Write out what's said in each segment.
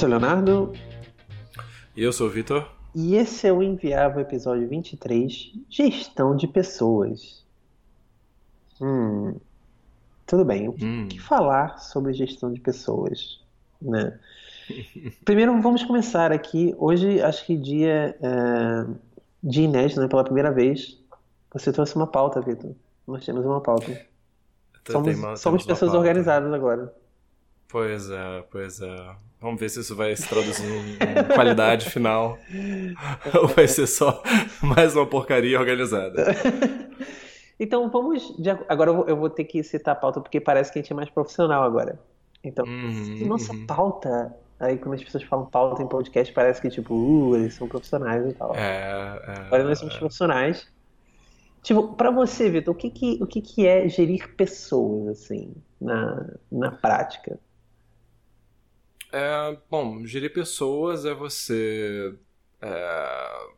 Eu sou o Leonardo. E eu sou o Vitor. E esse é o Enviável episódio 23, Gestão de Pessoas. Hum, tudo bem, o que, hum. que falar sobre gestão de pessoas? Né? Primeiro vamos começar aqui. Hoje acho que dia é, de inédito, né? Pela primeira vez. Você trouxe uma pauta, Vitor. Nós temos uma pauta. Somos, uma, somos pessoas organizadas agora. Pois é, pois é. Vamos ver se isso vai se traduzir em qualidade final. Ou vai ser só mais uma porcaria organizada. Então vamos. Agora eu vou ter que citar a pauta porque parece que a gente é mais profissional agora. Então, uhum, nossa uhum. pauta. Aí quando as pessoas falam pauta em podcast, parece que tipo, uh, eles são profissionais e tal. É, é, agora nós somos é. profissionais. Tipo, para você, Vitor, o que que, o que que é gerir pessoas, assim, na, na prática? É, bom, gerir pessoas é você, é,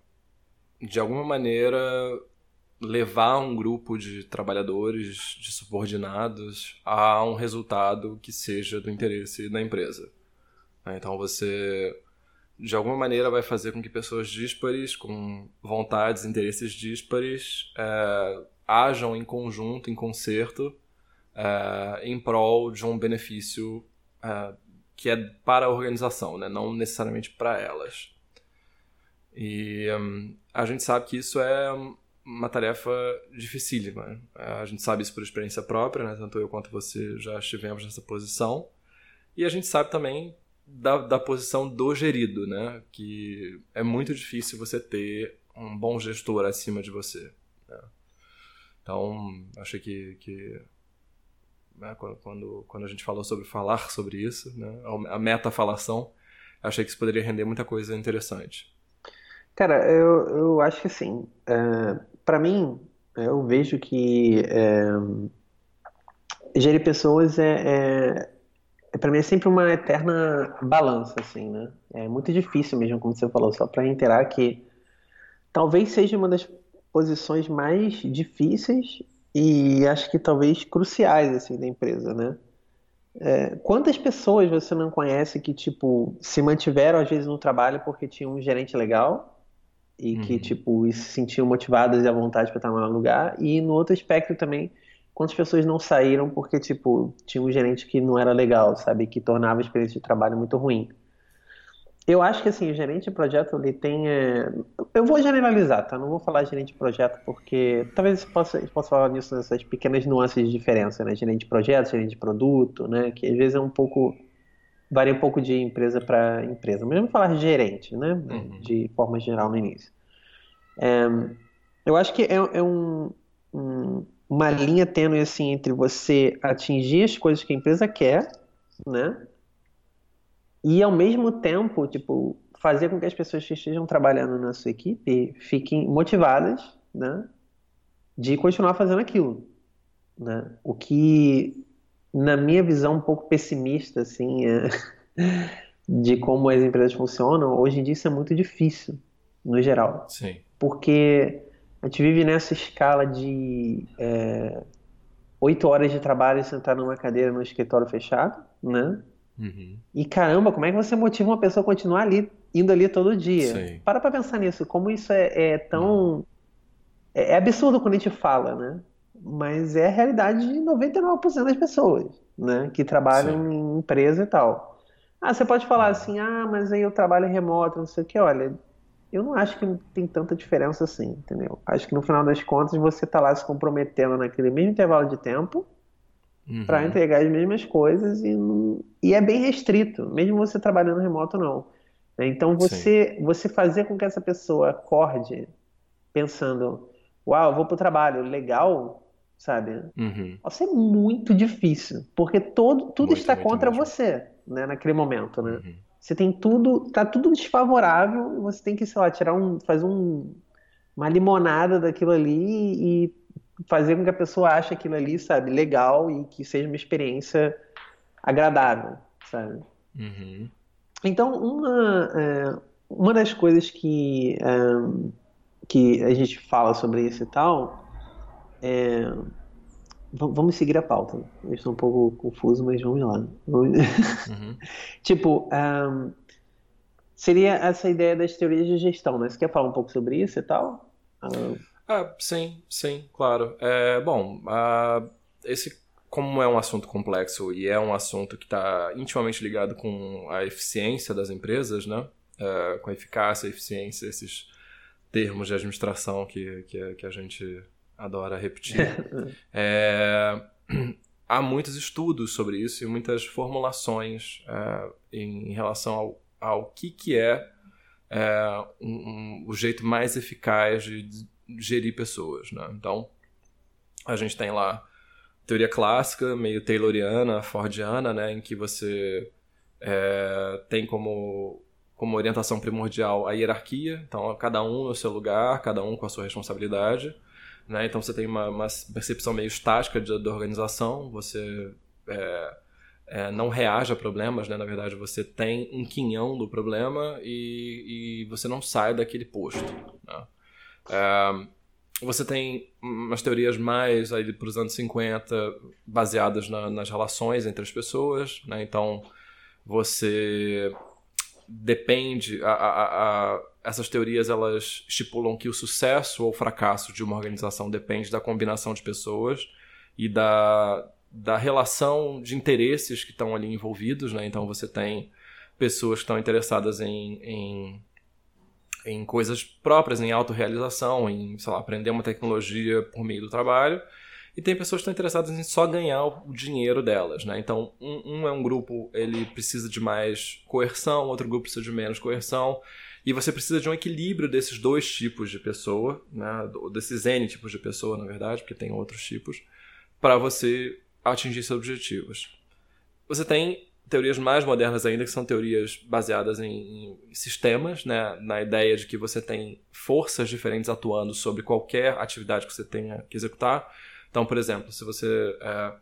de alguma maneira, levar um grupo de trabalhadores, de subordinados, a um resultado que seja do interesse da empresa. Então você, de alguma maneira, vai fazer com que pessoas díspares, com vontades, interesses díspares, é, ajam em conjunto, em concerto, é, em prol de um benefício é, que é para a organização, né? não necessariamente para elas. E um, a gente sabe que isso é uma tarefa dificílima. A gente sabe isso por experiência própria, né? tanto eu quanto você já estivemos nessa posição. E a gente sabe também da, da posição do gerido, né? que é muito difícil você ter um bom gestor acima de você. Né? Então, achei que, que né, quando, quando a gente falou sobre falar sobre isso, né, a metafalação, achei que isso poderia render muita coisa interessante. Cara, eu, eu acho que sim. É, para mim, eu vejo que é, gerir pessoas é, é, é para mim é sempre uma eterna balança, assim, né? É muito difícil mesmo, como você falou, só para reiterar que talvez seja uma das posições mais difíceis e acho que talvez cruciais assim da empresa, né? É, quantas pessoas você não conhece que tipo se mantiveram às vezes no trabalho porque tinha um gerente legal e uhum. que tipo se sentiam motivadas e à vontade para estar no lugar e no outro aspecto também quantas pessoas não saíram porque tipo tinha um gerente que não era legal, sabe, que tornava a experiência de trabalho muito ruim eu acho que assim, o gerente de projeto ele tem. É... Eu vou generalizar, tá? Não vou falar gerente de projeto porque talvez possa, possa falar nisso nessas pequenas nuances de diferença, né? Gerente de projeto, gerente de produto, né? Que às vezes é um pouco. varia um pouco de empresa para empresa. Mas vamos falar gerente, né? Uhum. De forma geral no início. É... eu acho que é, é um, um, uma linha tênue assim entre você atingir as coisas que a empresa quer, né? E ao mesmo tempo, tipo, fazer com que as pessoas que estejam trabalhando na sua equipe fiquem motivadas, né, de continuar fazendo aquilo, né? O que, na minha visão um pouco pessimista, assim, é de como as empresas funcionam, hoje em dia isso é muito difícil, no geral. Sim. Porque a gente vive nessa escala de é, oito horas de trabalho sentar numa cadeira no escritório fechado, né? Uhum. E caramba, como é que você motiva uma pessoa a continuar ali, indo ali todo dia? Sim. Para pra pensar nisso, como isso é, é tão. Uhum. É, é, absurdo quando a gente fala, né? Mas é a realidade de 99% das pessoas, né? Que trabalham Sim. em empresa e tal. Ah, você pode falar assim, ah, mas aí eu trabalho remoto, não sei o que. Olha, eu não acho que tem tanta diferença assim, entendeu? Acho que no final das contas você tá lá se comprometendo naquele mesmo intervalo de tempo uhum. para entregar as mesmas coisas e, e é bem restrito, mesmo você trabalhando remoto não. Então você, você fazer com que essa pessoa acorde pensando, uau, vou pro trabalho, legal, sabe? Uhum. Vai ser muito difícil, porque todo, tudo muito, está muito contra você, né, naquele momento, né? Uhum. Você tem tudo, tá tudo desfavorável, você tem que, sei lá, tirar um, fazer um, uma limonada daquilo ali e fazer com que a pessoa ache aquilo ali, sabe, legal e que seja uma experiência agradável, sabe? Uhum. Então, uma, é, uma das coisas que, é, que a gente fala sobre isso e tal é. Vamos seguir a pauta. Eu estou um pouco confuso, mas vamos lá. Uhum. tipo, um, seria essa ideia das teorias de gestão, né? Você quer falar um pouco sobre isso e tal? Ah, ah sim, sim, claro. É, bom, uh, esse como é um assunto complexo e é um assunto que está intimamente ligado com a eficiência das empresas, né? Uh, com a eficácia, a eficiência, esses termos de administração que, que, que a gente adora repetir. é, há muitos estudos sobre isso e muitas formulações é, em relação ao, ao que, que é, é um, um, o jeito mais eficaz de gerir pessoas. Né? Então, a gente tem lá teoria clássica, meio tayloriana, fordiana, né, em que você é, tem como, como orientação primordial a hierarquia, então cada um no seu lugar, cada um com a sua responsabilidade. Né? Então você tem uma, uma percepção meio estática da organização, você é, é, não reage a problemas, né? na verdade você tem um quinhão do problema e, e você não sai daquele posto. Né? É, você tem umas teorias mais aí para os anos 50 baseadas na, nas relações entre as pessoas, né? então você depende a, a, a, essas teorias elas estipulam que o sucesso ou fracasso de uma organização depende da combinação de pessoas e da, da relação de interesses que estão ali envolvidos, né? Então você tem pessoas que estão interessadas em, em, em coisas próprias, em autorrealização, em, sei lá, aprender uma tecnologia por meio do trabalho, e tem pessoas que estão interessadas em só ganhar o dinheiro delas, né? Então, um, um, é um grupo, ele precisa de mais coerção, outro grupo precisa de menos coerção, e você precisa de um equilíbrio desses dois tipos de pessoa, né? Desses N tipos de pessoa, na verdade, porque tem outros tipos, para você atingir seus objetivos. Você tem teorias mais modernas ainda, que são teorias baseadas em, em, sistemas, né? na ideia de que você tem forças diferentes atuando sobre qualquer atividade que você tenha que executar. Então, por exemplo, se você, é,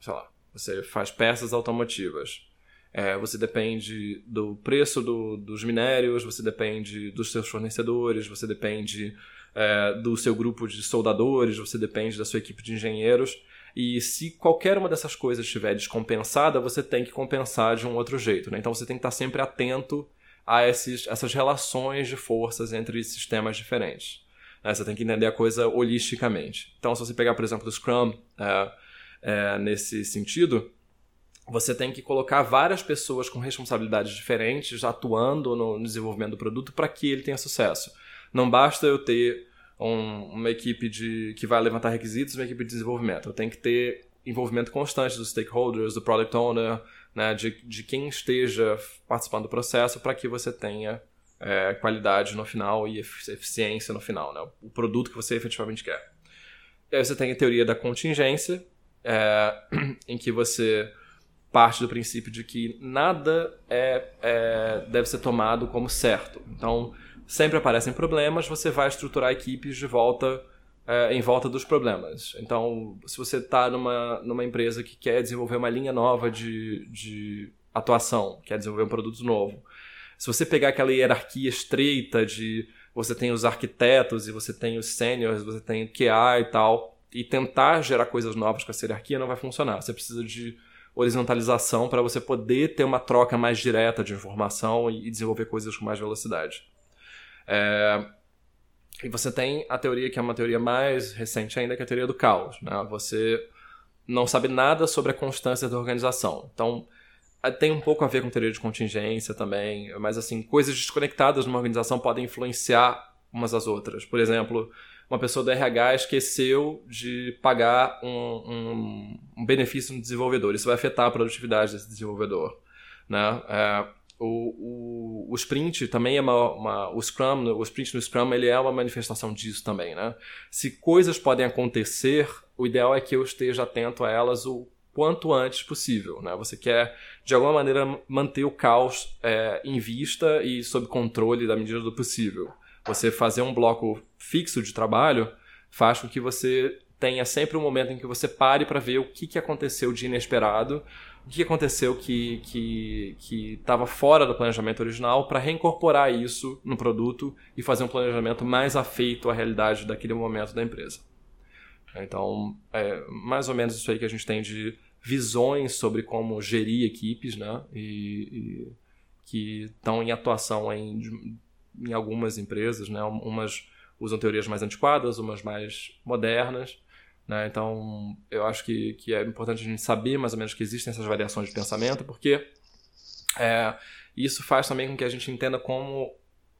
sei lá, você faz peças automotivas, é, você depende do preço do, dos minérios, você depende dos seus fornecedores, você depende é, do seu grupo de soldadores, você depende da sua equipe de engenheiros. E se qualquer uma dessas coisas estiver descompensada, você tem que compensar de um outro jeito. Né? Então você tem que estar sempre atento a esses, essas relações de forças entre sistemas diferentes. Né? Você tem que entender a coisa holisticamente. Então, se você pegar, por exemplo, o Scrum é, é, nesse sentido, você tem que colocar várias pessoas com responsabilidades diferentes atuando no desenvolvimento do produto para que ele tenha sucesso. Não basta eu ter um, uma equipe de, que vai levantar requisitos uma equipe de desenvolvimento. Eu tenho que ter envolvimento constante dos stakeholders, do product owner, né, de, de quem esteja participando do processo para que você tenha é, qualidade no final e eficiência no final, né? o produto que você efetivamente quer. E aí você tem a teoria da contingência, é, em que você parte do princípio de que nada é, é, deve ser tomado como certo. Então, sempre aparecem problemas, você vai estruturar equipes de volta é, em volta dos problemas. Então, se você está numa, numa empresa que quer desenvolver uma linha nova de, de atuação, quer desenvolver um produto novo, se você pegar aquela hierarquia estreita de você tem os arquitetos e você tem os seniors, você tem o QA e tal, e tentar gerar coisas novas com essa hierarquia não vai funcionar. Você precisa de horizontalização para você poder ter uma troca mais direta de informação e desenvolver coisas com mais velocidade. É... E você tem a teoria que é uma teoria mais recente ainda, que é a teoria do caos. Né? Você não sabe nada sobre a constância da organização. Então, é, tem um pouco a ver com teoria de contingência também, mas assim, coisas desconectadas numa organização podem influenciar umas às outras. Por exemplo, uma pessoa do RH esqueceu de pagar um, um, um benefício no desenvolvedor. Isso vai afetar a produtividade desse desenvolvedor. Né? É, o, o, o, sprint também é uma, uma, o Scrum, o sprint no Scrum ele é uma manifestação disso também, né? Se coisas podem acontecer, o ideal é que eu esteja atento a elas o quanto antes possível. Né? Você quer, de alguma maneira, manter o caos é, em vista e sob controle da medida do possível. Você fazer um bloco fixo de trabalho faz com que você tenha sempre um momento em que você pare para ver o que, que aconteceu de inesperado, o que aconteceu que que estava fora do planejamento original, para reincorporar isso no produto e fazer um planejamento mais afeito à realidade daquele momento da empresa. Então, é mais ou menos isso aí que a gente tem de visões sobre como gerir equipes, né? E, e que estão em atuação em, em algumas empresas, né? Umas usam teorias mais antiquadas, umas mais modernas. Né? Então, eu acho que, que é importante a gente saber mais ou menos que existem essas variações de pensamento, porque é, isso faz também com que a gente entenda como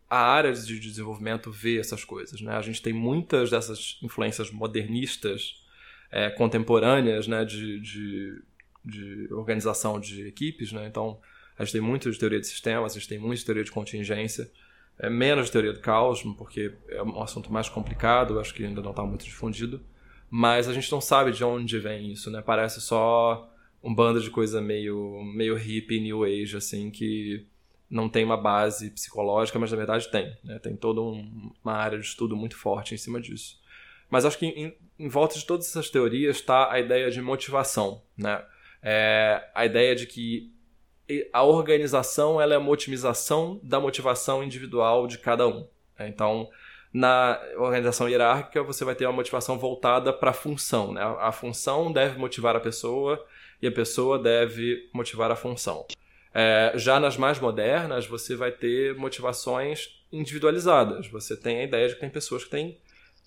a área de desenvolvimento vê essas coisas. Né? A gente tem muitas dessas influências modernistas é, contemporâneas né, de, de, de, organização de equipes. Né? Então, a gente tem muito de teoria de sistemas, a gente tem muito de teoria de contingência, é, menos de teoria do caos, porque é um assunto mais complicado, acho que ainda não está muito difundido. Mas a gente não sabe de onde vem isso, né? Parece só um bando de coisa meio, meio hippie, new age, assim, que não tem uma base psicológica, mas na verdade tem. Né? Tem toda um, uma área de estudo muito forte em cima disso. Mas acho que em, em volta de todas essas teorias está a ideia de motivação. Né? É, a ideia de que a organização ela é uma otimização da motivação individual de cada um. Né? Então, na organização hierárquica, você vai ter uma motivação voltada para a função. Né? A função deve motivar a pessoa e a pessoa deve motivar a função. É, já nas mais modernas, você vai ter motivações individualizadas. Você tem a ideia de que tem pessoas que têm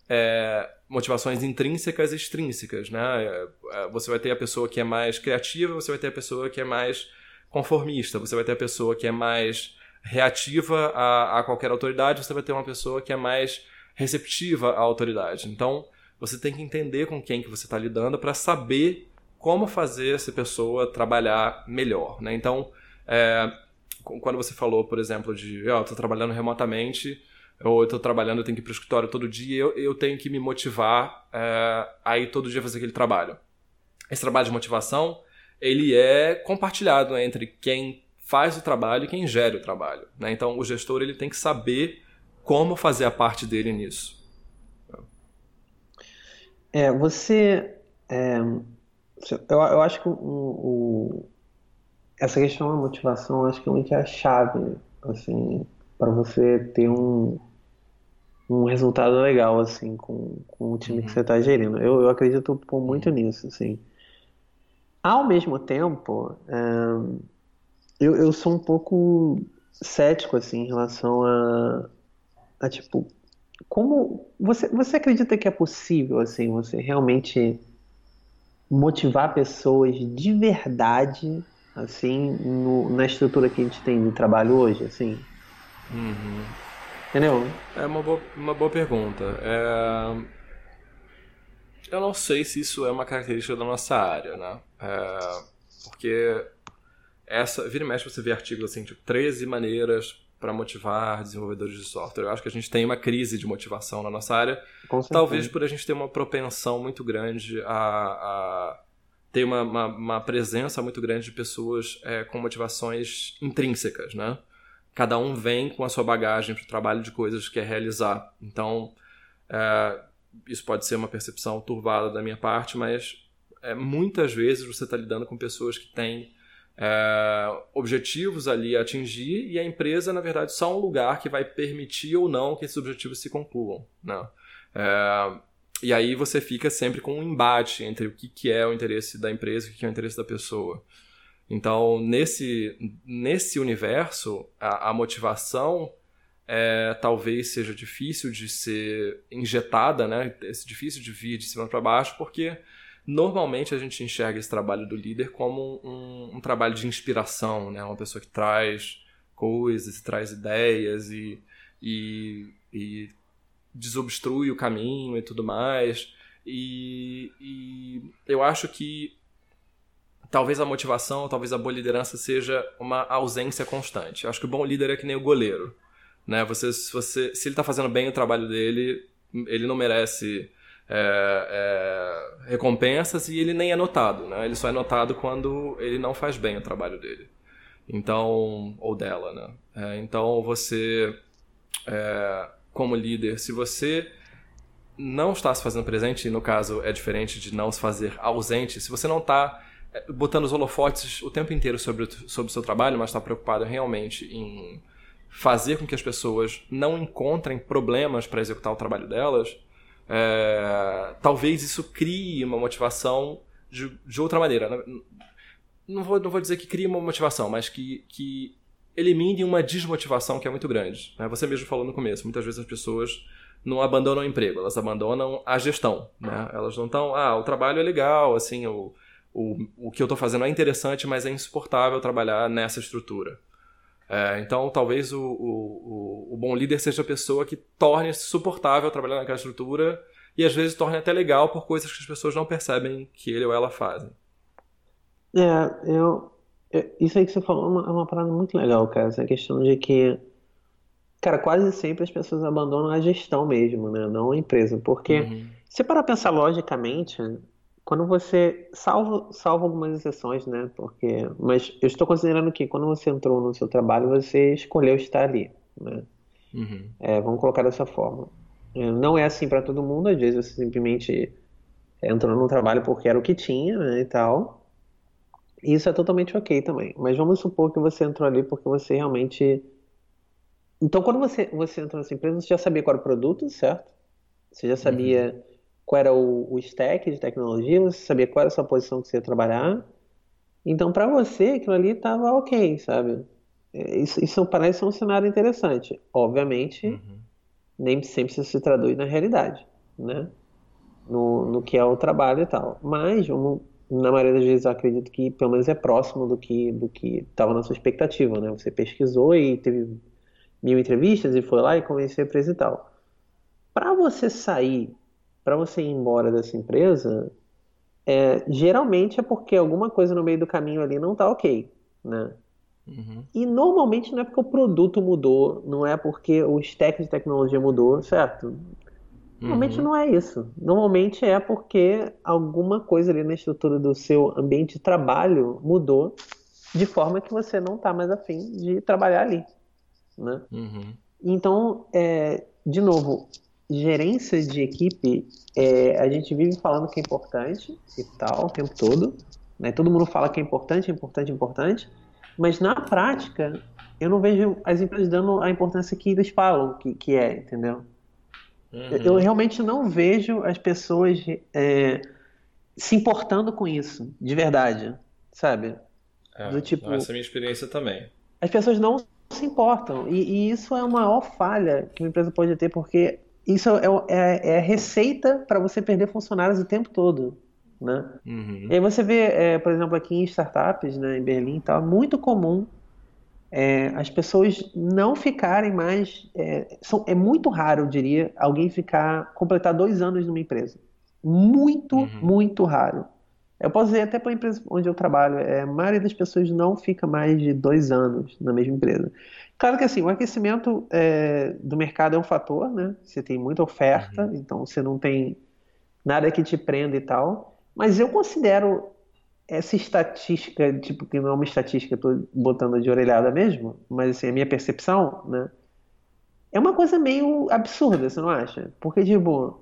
é, motivações intrínsecas e extrínsecas. Né? É, é, você vai ter a pessoa que é mais criativa, você vai ter a pessoa que é mais conformista, você vai ter a pessoa que é mais reativa a, a qualquer autoridade, você vai ter uma pessoa que é mais receptiva à autoridade. Então, você tem que entender com quem que você está lidando para saber como fazer essa pessoa trabalhar melhor. Né? Então, é, quando você falou, por exemplo, de oh, eu estou trabalhando remotamente, ou estou trabalhando, eu tenho que ir para o escritório todo dia, eu, eu tenho que me motivar é, a ir todo dia fazer aquele trabalho. Esse trabalho de motivação, ele é compartilhado entre quem faz o trabalho e quem gere o trabalho. Né? Então, o gestor ele tem que saber como fazer a parte dele nisso. É, você... É, eu, eu acho que o, o essa questão da motivação acho que é a chave, assim, para você ter um, um resultado legal, assim, com, com o time uhum. que você está gerindo. Eu, eu acredito muito uhum. nisso, assim. Ao mesmo tempo, é, eu, eu sou um pouco cético, assim, em relação a, a tipo, como você, você acredita que é possível, assim, você realmente motivar pessoas de verdade assim, no, na estrutura que a gente tem de trabalho hoje, assim? Uhum. Entendeu? É uma boa, uma boa pergunta. É... Eu não sei se isso é uma característica da nossa área, né? É... Porque essa, vira e mexe você vê artigos assim, tipo, 13 maneiras para motivar desenvolvedores de software. Eu acho que a gente tem uma crise de motivação na nossa área. Talvez por a gente ter uma propensão muito grande a, a tem uma, uma, uma, presença muito grande de pessoas é, com motivações intrínsecas, né? Cada um vem com a sua bagagem para o trabalho de coisas que quer realizar. Então, é, isso pode ser uma percepção turvada da minha parte, mas é, muitas vezes você está lidando com pessoas que têm é, objetivos ali a atingir e a empresa, na verdade, só um lugar que vai permitir ou não que esses objetivos se concluam. Né? É, e aí você fica sempre com um embate entre o que, que é o interesse da empresa e o que, que é o interesse da pessoa. Então, nesse, nesse universo, a, a motivação é, talvez seja difícil de ser injetada, né? É difícil de vir de cima para baixo, porque normalmente a gente enxerga esse trabalho do líder como um, um trabalho de inspiração, né? Uma pessoa que traz coisas, traz ideias e, e, e desobstrui o caminho e tudo mais. E, e eu acho que talvez a motivação, talvez a boa liderança seja uma ausência constante. Eu acho que o bom líder é que nem o goleiro. Né? Você, se, você, se ele está fazendo bem o trabalho dele, ele não merece é, é, recompensas e ele nem é notado. Né? Ele só é notado quando ele não faz bem o trabalho dele. Então, ou dela, né? É, então você é, como líder, se você não está se fazendo presente, e no caso é diferente de não se fazer ausente, se você não está eh, botando os holofotes o tempo inteiro sobre sobre o seu trabalho, mas está preocupado realmente em fazer com que as pessoas não encontrem problemas para executar o trabalho delas, é, talvez isso crie uma motivação de, de outra maneira. Não vou, não vou dizer que crie uma motivação, mas que, que elimine uma desmotivação que é muito grande. Né? Você mesmo falou no começo, muitas vezes as pessoas não abandonam o emprego, elas abandonam a gestão. Né? Elas não estão, ah, o trabalho é legal, assim, o, o, o que eu estou fazendo é interessante, mas é insuportável trabalhar nessa estrutura. É, então, talvez o, o, o, bom líder seja a pessoa que torne suportável trabalhar naquela estrutura e às vezes torne até legal por coisas que as pessoas não percebem que ele ou ela fazem. É, eu, isso aí que você falou é uma, é uma parada muito legal, cara. Essa questão de que, cara, quase sempre as pessoas abandonam a gestão mesmo, né? Não a empresa. Porque, uhum. se para pensar logicamente, quando você salva, salva algumas exceções, né? Porque, mas eu estou considerando que quando você entrou no seu trabalho, você escolheu estar ali, né? Uhum. É, vamos colocar dessa forma. É, não é assim para todo mundo. Às vezes você simplesmente entrou no trabalho porque era o que tinha, né, e tal. Isso é totalmente ok também. Mas vamos supor que você entrou ali porque você realmente. Então, quando você, você entrou nessa empresa, você já sabia qual era o produto, certo? Você já sabia uhum qual era o, o stack de tecnologia, você sabia qual era a sua posição que você ia trabalhar. Então, para você, aquilo ali estava ok, sabe? É, isso, isso parece um cenário interessante. Obviamente, uhum. nem sempre isso se traduz na realidade, né? No, no que é o trabalho e tal. Mas, na maioria das vezes, eu acredito que pelo menos é próximo do que do que estava na sua expectativa, né? Você pesquisou e teve mil entrevistas e foi lá e convenceu a empresa e tal. Para você sair para você ir embora dessa empresa, é, geralmente é porque alguma coisa no meio do caminho ali não está ok, né? Uhum. E normalmente não é porque o produto mudou, não é porque o stack de tecnologia mudou, certo? Normalmente uhum. não é isso. Normalmente é porque alguma coisa ali na estrutura do seu ambiente de trabalho mudou de forma que você não está mais afim de trabalhar ali, né? Uhum. Então, é, de novo, gerência de equipe, é, a gente vive falando que é importante e tal o tempo todo. Né? Todo mundo fala que é importante, é importante, importante. Mas na prática, eu não vejo as empresas dando a importância que eles falam que, que é, entendeu? Uhum. Eu realmente não vejo as pessoas é, se importando com isso, de verdade, sabe? É, Do tipo, essa é a minha experiência também. As pessoas não se importam. E, e, isso é a maior falha que uma empresa pode ter, porque isso é, é, é receita para você perder funcionários o tempo todo. Né? Uhum. E aí você vê, é, por exemplo, aqui em startups, né, em Berlim e tal, é muito comum é, as pessoas não ficarem mais. É, são, é muito raro, eu diria, alguém ficar, completar dois anos numa empresa. Muito, uhum. muito raro. Eu posso dizer até para a empresa onde eu trabalho, é, a maioria das pessoas não fica mais de dois anos na mesma empresa. Claro que assim, o aquecimento é, do mercado é um fator, né? Você tem muita oferta, uhum. então você não tem nada que te prenda e tal. Mas eu considero essa estatística, tipo, que não é uma estatística, eu tô botando de orelhada mesmo, mas assim, a minha percepção, né? É uma coisa meio absurda, você não acha? Porque, tipo,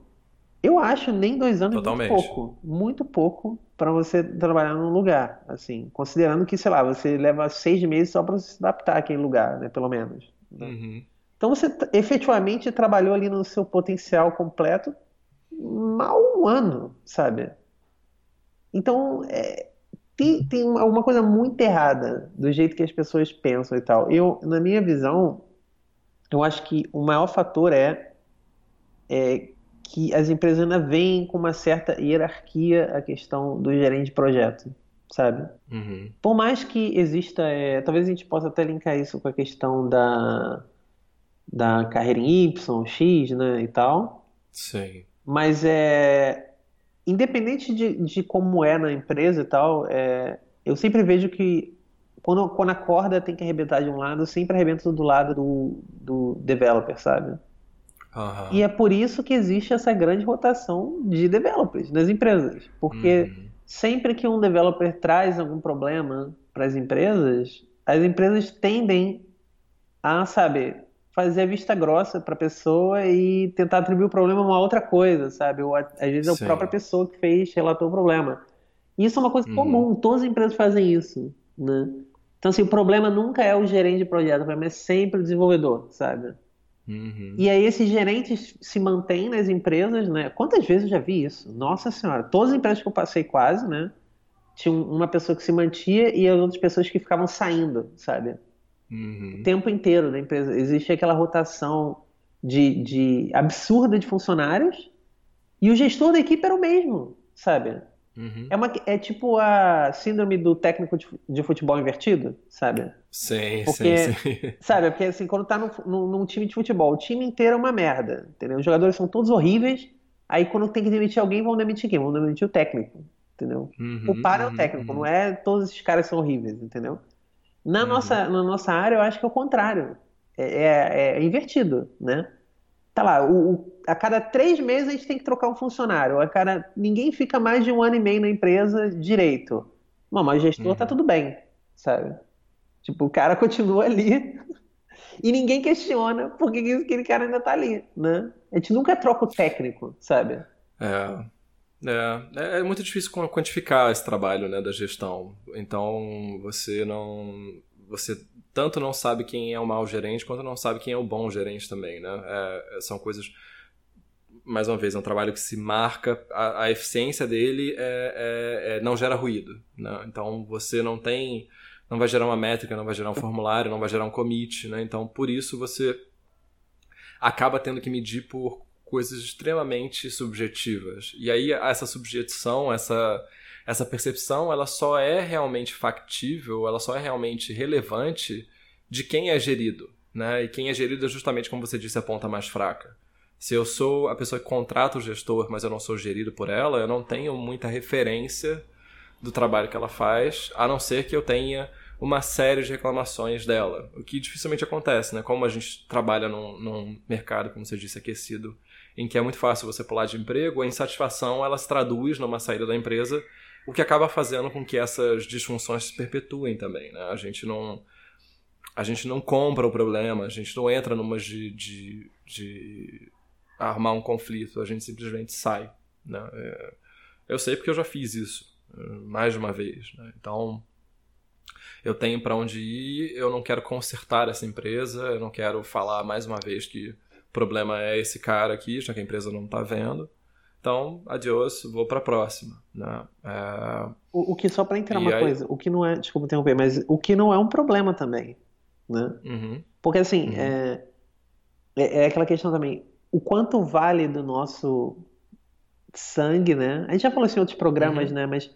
eu acho nem dois anos Totalmente. muito pouco. Muito pouco para você trabalhar num lugar, assim, considerando que, sei lá, você leva seis meses só para se adaptar àquele lugar, né, pelo menos. Né? Uhum. Então você efetivamente trabalhou ali no seu potencial completo mal um ano, sabe? Então é, tem, tem uma coisa muito errada do jeito que as pessoas pensam e tal. Eu, na minha visão, eu acho que o maior fator é, é que as empresas ainda veem com uma certa hierarquia a questão do gerente de projeto, sabe? Uhum. Por mais que exista, é, talvez a gente possa até linkar isso com a questão da, da carreira em Y, X, né, e tal. Sim. Mas é independente de, de como é na empresa e tal, é, eu sempre vejo que quando, quando a corda tem que arrebentar de um lado, sempre arrebenta do lado do, do developer, sabe? Uhum. E é por isso que existe essa grande rotação de developers nas empresas. Porque uhum. sempre que um developer traz algum problema para as empresas, as empresas tendem a, sabe, fazer a vista grossa para a pessoa e tentar atribuir o problema a uma outra coisa, sabe? Ou às vezes é a própria pessoa que fez, relatou o problema. Isso é uma coisa uhum. comum, todas as empresas fazem isso, né? Então, assim, o problema nunca é o gerente de projeto, o problema é sempre o desenvolvedor, sabe? Uhum. E aí esses gerentes se mantêm nas empresas, né? Quantas vezes eu já vi isso? Nossa senhora, todas as empresas que eu passei quase, né? Tinha uma pessoa que se mantia e as outras pessoas que ficavam saindo, sabe? Uhum. O tempo inteiro da empresa. Existe aquela rotação de, de absurda de funcionários e o gestor da equipe era o mesmo, sabe? Uhum. É, uma, é tipo a síndrome do técnico de, de futebol invertido, sabe? Sim, Porque, sim, sim. sabe, porque assim, quando tá no, no- num time de futebol, o time inteiro é uma merda, entendeu? Os jogadores são todos horríveis, aí quando tem que demitir alguém, vão demitir quem? Vão demitir o técnico, entendeu? Uhum, O par é o uhum, técnico, uhum. não é todos esses caras são horríveis, entendeu? Na Uhum. nossa, na nossa área, eu acho que é o contrário. É, é- é invertido, né? Tá lá, o, o- a cada três meses a gente tem que trocar um funcionário. A cada, ninguém fica mais de um ano e meio na empresa direito. Não, mas o gestor tá Uhum. tudo bem, sabe? Tipo, o cara continua ali e ninguém questiona por que que aquele cara ainda tá ali, né? A gente nunca troca o técnico, sabe? É, é, é muito difícil quan- quantificar esse trabalho, né, da gestão. Então, você não, você tanto não sabe quem é o mau gerente, quanto não sabe quem é o bom gerente também, né? É, é, são coisas, mais uma vez, é um trabalho que se marca, a, a eficiência dele é, é- é- não gera ruído, né? Então, você não tem, não vai gerar uma métrica, não vai gerar um formulário, não vai gerar um commit, né? Então, por isso você acaba tendo que medir por coisas extremamente subjetivas. E aí essa subjetição, essa essa percepção, ela só é realmente factível, ela só é realmente relevante de quem é gerido, né? E quem é gerido é justamente como você disse a ponta mais fraca. Se eu sou a pessoa que contrata o gestor, mas eu não sou gerido por ela, eu não tenho muita referência do trabalho que ela faz, a não ser que eu tenha uma série de reclamações dela, o que dificilmente acontece, né? Como a gente trabalha num, num mercado, como você disse, aquecido, em que é muito fácil você pular de emprego, a insatisfação ela se traduz numa saída da empresa, o que acaba fazendo com que essas disfunções se perpetuem também, né? A gente não a gente não compra o problema, a gente não entra numa de, de, de armar um conflito, a gente simplesmente sai, né? É, eu sei porque eu já fiz isso eh, mais de uma vez, né? Então eu tenho para onde ir, eu não quero consertar essa empresa, eu não quero falar mais uma vez que o problema é esse cara aqui, já que a empresa não está vendo. Então, adiós, vou para a próxima. Né? É, O, o que, só para entender E uma aí- coisa, o que não é, desculpa interromper, mas o que não é um problema também, né? uhum, Porque assim, Uhum. é, é, é aquela questão também, o quanto vale do nosso sangue, né? A gente já falou isso em outros programas, Uhum. né? Mas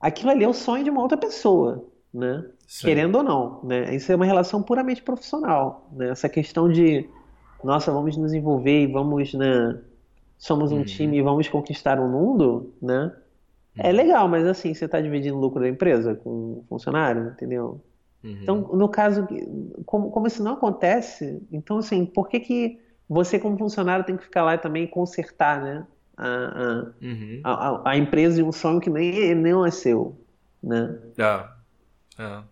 aquilo ali é o sonho de uma outra pessoa, né? sim. Querendo ou não, né? Isso é uma relação puramente profissional, né? Essa questão de, nossa, vamos nos envolver e vamos, né? Somos um Uhum. time e vamos conquistar o mundo, né? É Uhum. legal, mas assim, você está dividindo o lucro da empresa com o funcionário, entendeu? Uhum. Então, no caso, como, como isso não acontece, então assim, por que que você como funcionário tem que ficar lá também e consertar, né? A, Uhum. a, a, a empresa e um sonho que nem, nem é seu, né? É, é.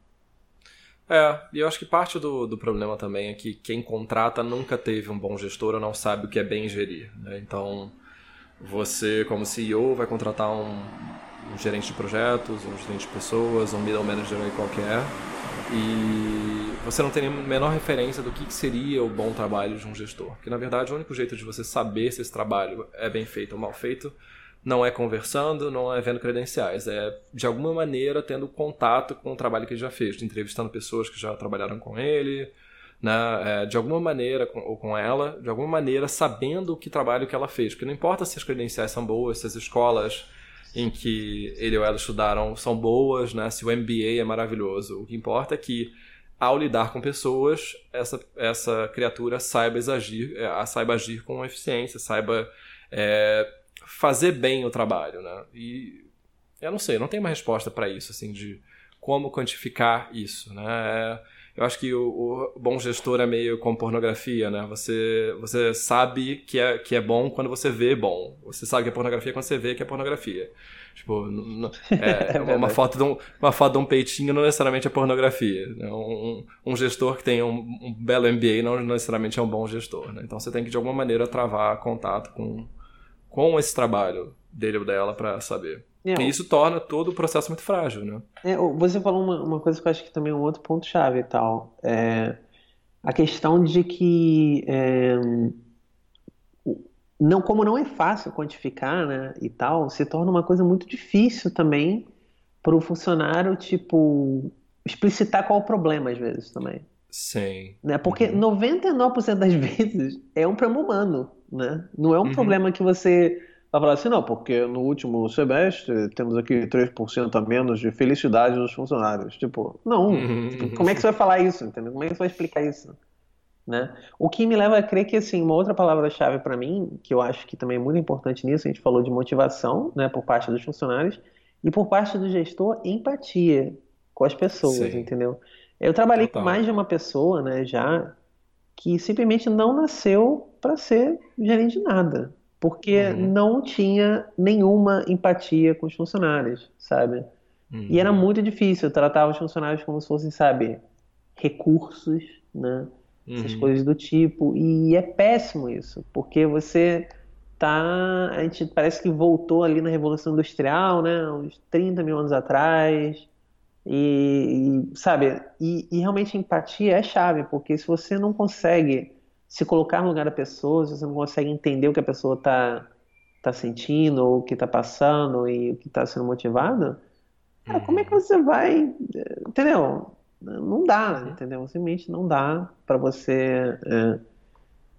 É, e eu acho que parte do, do problema também é que quem contrata nunca teve um bom gestor ou não sabe o que é bem gerir. né? Então, você, como CEO, vai contratar um, um gerente de projetos, um gerente de pessoas, um middle manager aí qualquer, e você não tem a menor referência do que que seria o bom trabalho de um gestor. Porque, na verdade, o único jeito de você saber se esse trabalho é bem feito ou mal feito não é conversando, não é vendo credenciais, é de alguma maneira tendo contato com o trabalho que ele já fez, entrevistando pessoas que já trabalharam com ele, né, é, de alguma maneira, com, ou com ela, de alguma maneira sabendo o que trabalho que ela fez. Porque não importa se as credenciais são boas, se as escolas em que ele ou ela estudaram são boas, né, se o MBA é maravilhoso. O que importa é que, ao lidar com pessoas, essa, essa criatura saiba agir, é, saiba agir com eficiência, saiba é, fazer bem o trabalho. Né? E eu não sei, não tenho uma resposta para isso, assim, de como quantificar isso, né? É, eu acho que o, o bom gestor é meio como pornografia, né? Você, você sabe que é, que é bom quando você vê bom. Você sabe que é pornografia quando você vê que é pornografia. Tipo, n- é, É uma, foto de um, uma foto de um peitinho não necessariamente é pornografia. né? Um, um gestor que tem um, um belo MBA não necessariamente é um bom gestor, né? Então você tem que, de alguma maneira, travar contato com, com esse trabalho dele ou dela para saber. É, E isso torna todo o processo muito frágil, né? É, você falou uma, uma coisa que eu acho que também é um outro ponto-chave e tal. É a questão de que é, não, como não é fácil quantificar, né, e tal, se torna uma coisa muito difícil também para o funcionário, tipo, explicitar qual o problema às vezes também. Sim. Né? Porque uhum. 99% das vezes é um problema humano, né? Não é um uhum. problema que você vai falar assim, não, porque no último semestre temos aqui 3% a menos de felicidade dos funcionários. Tipo, não. Uhum. Tipo, como é que você vai falar isso, entendeu? Como é que você vai explicar isso? Né? O que me leva a crer que assim uma outra palavra-chave para mim, que eu acho que também é muito importante nisso, a gente falou de motivação, né, por parte dos funcionários e por parte do gestor, empatia com as pessoas, Sim. entendeu? Eu trabalhei Total. com mais de uma pessoa, né, já que simplesmente não nasceu para ser gerente de nada, porque uhum. não tinha nenhuma empatia com os funcionários, sabe? Uhum. E era uhum. muito difícil tratar os funcionários como se fossem, sabe, recursos, né? Essas uhum. coisas do tipo. E é péssimo isso, porque você tá. A gente parece que voltou ali na Revolução Industrial, né? Uns 30 mil anos atrás. E, sabe, e, e, realmente empatia é chave, porque se você não consegue se colocar no lugar da pessoa, se você não consegue entender o que a pessoa está tá sentindo, ou o que está passando e o que está sendo motivado, cara, como é que uhum. você vai, entendeu? Não dá, entendeu? Simplesmente não dá para você é,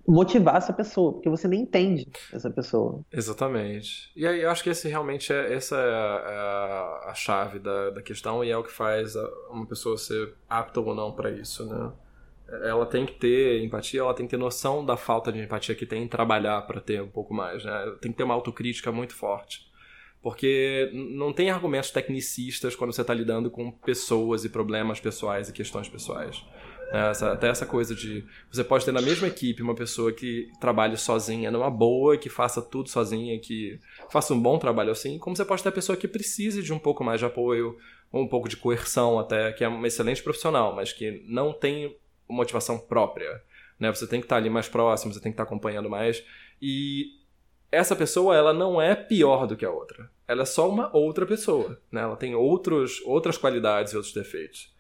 motivar essa pessoa, porque você nem entende essa pessoa. Exatamente. E aí eu acho que esse realmente é essa é a, é a chave da, da questão e é o que faz uma pessoa ser apta ou não para isso, né? Ela tem que ter empatia, ela tem que ter noção da falta de empatia que tem em trabalhar para ter um pouco mais, né? Tem que ter uma autocrítica muito forte. Porque não tem argumentos tecnicistas quando você está lidando com pessoas e problemas pessoais e questões pessoais. Essa, até essa coisa de. Você pode ter na mesma equipe uma pessoa que trabalhe sozinha numa boa, que faça tudo sozinha, que faça um bom trabalho assim, como você pode ter a pessoa que precise de um pouco mais de apoio, um pouco de coerção até, que é uma excelente profissional, mas que não tem motivação própria. Né? Você tem que estar ali mais próximo, você tem que estar acompanhando mais. E essa pessoa ela não é pior do que a outra. Ela é só uma outra pessoa. Né? Ela tem outros, outras qualidades e outros defeitos.